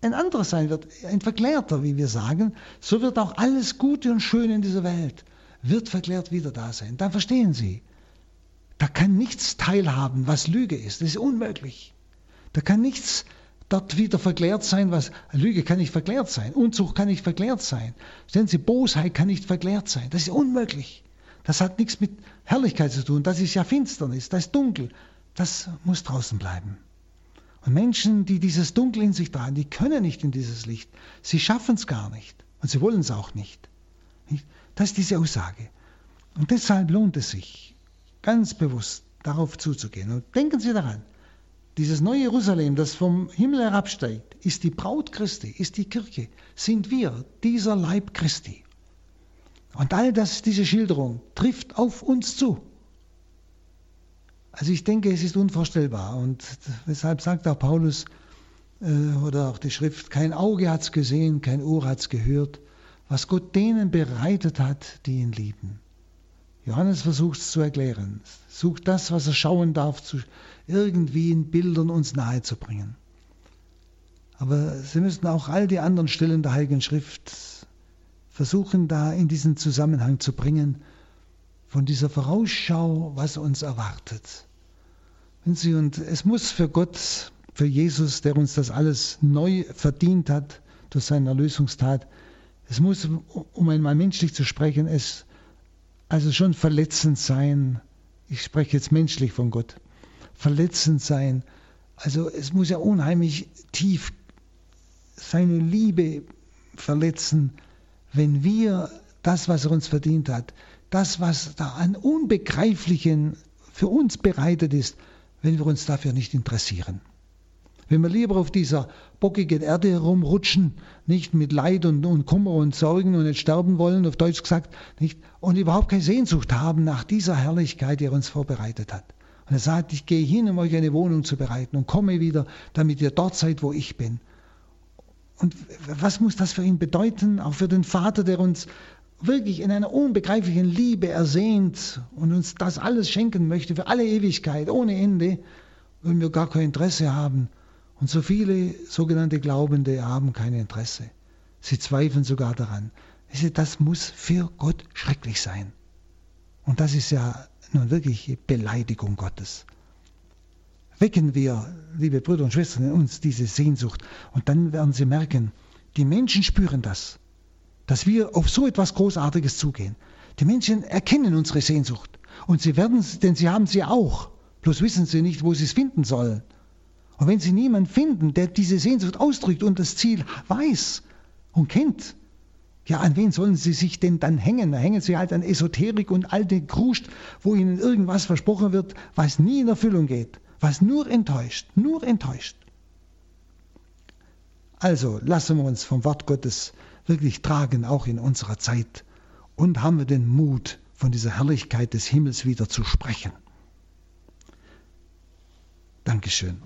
ein anderer sein wird, ein verklärter, wie wir sagen, so wird auch alles Gute und Schöne in dieser Welt, wird verklärt wieder da sein. Dann verstehen Sie, Da kann nichts teilhaben, was Lüge ist. Das ist unmöglich. Da kann nichts dort wieder verklärt sein, was Lüge kann nicht verklärt sein, Unzucht kann nicht verklärt sein, Sehen Sie, Bosheit kann nicht verklärt sein. Das ist unmöglich. Das hat nichts mit Herrlichkeit zu tun. Das ist ja Finsternis, das ist dunkel. Das muss draußen bleiben. Und Menschen, die dieses Dunkel in sich tragen, die können nicht in dieses Licht. Sie schaffen es gar nicht. Und sie wollen es auch nicht. Das ist diese Aussage. Und deshalb lohnt es sich, ganz bewusst darauf zuzugehen. Und denken Sie daran, dieses neue Jerusalem, das vom Himmel herabsteigt, ist die Braut Christi, ist die Kirche, sind wir, dieser Leib Christi. Und all das, diese Schilderung trifft auf uns zu. Also ich denke, es ist unvorstellbar. Und deshalb sagt auch Paulus äh, oder auch die Schrift, kein Auge hat es gesehen, kein Ohr hat es gehört, was Gott denen bereitet hat, die ihn lieben. Johannes versucht es zu erklären, sucht das, was er schauen darf, zu, irgendwie in Bildern uns nahezubringen. Aber Sie müssen auch all die anderen Stellen der Heiligen Schrift versuchen, da in diesen Zusammenhang zu bringen, von dieser Vorausschau, was uns erwartet. Sie, und es muss für Gott, für Jesus, der uns das alles neu verdient hat durch seine Erlösungstat, es muss, um einmal menschlich zu sprechen, es also schon verletzend sein. Ich spreche jetzt menschlich von Gott. Verletzend sein. Also es muss ja unheimlich tief seine Liebe verletzen, wenn wir das, was er uns verdient hat, das, was da an Unbegreiflichen für uns bereitet ist, wenn wir uns dafür nicht interessieren. Wenn wir lieber auf dieser bockigen Erde herumrutschen, nicht mit Leid und, und Kummer und Sorgen und nicht sterben wollen, auf Deutsch gesagt, nicht, und überhaupt keine Sehnsucht haben nach dieser Herrlichkeit, die er uns vorbereitet hat. Und er sagt, ich gehe hin, um euch eine Wohnung zu bereiten und komme wieder, damit ihr dort seid, wo ich bin. Und was muss das für ihn bedeuten? Auch für den Vater, der uns wirklich in einer unbegreiflichen Liebe ersehnt und uns das alles schenken möchte für alle Ewigkeit, ohne Ende, wenn wir gar kein Interesse haben. Und so viele sogenannte Glaubende haben kein Interesse. Sie zweifeln sogar daran. Das muss für Gott schrecklich sein. Und das ist ja nun wirklich Beleidigung Gottes. Wecken wir, liebe Brüder und Schwestern, in uns diese Sehnsucht. Und dann werden Sie merken, die Menschen spüren das dass wir auf so etwas Großartiges zugehen. Die Menschen erkennen unsere Sehnsucht und sie werden, denn sie haben sie auch. Bloß wissen sie nicht, wo sie es finden sollen. Und wenn sie niemanden finden, der diese Sehnsucht ausdrückt und das Ziel weiß und kennt, ja, an wen sollen sie sich denn dann hängen? Da hängen sie halt an Esoterik und alte Kruscht, wo ihnen irgendwas versprochen wird, was nie in Erfüllung geht, was nur enttäuscht, nur enttäuscht. Also lassen wir uns vom Wort Gottes wirklich tragen, auch in unserer Zeit. Und haben wir den Mut, von dieser Herrlichkeit des Himmels wieder zu sprechen. Dankeschön.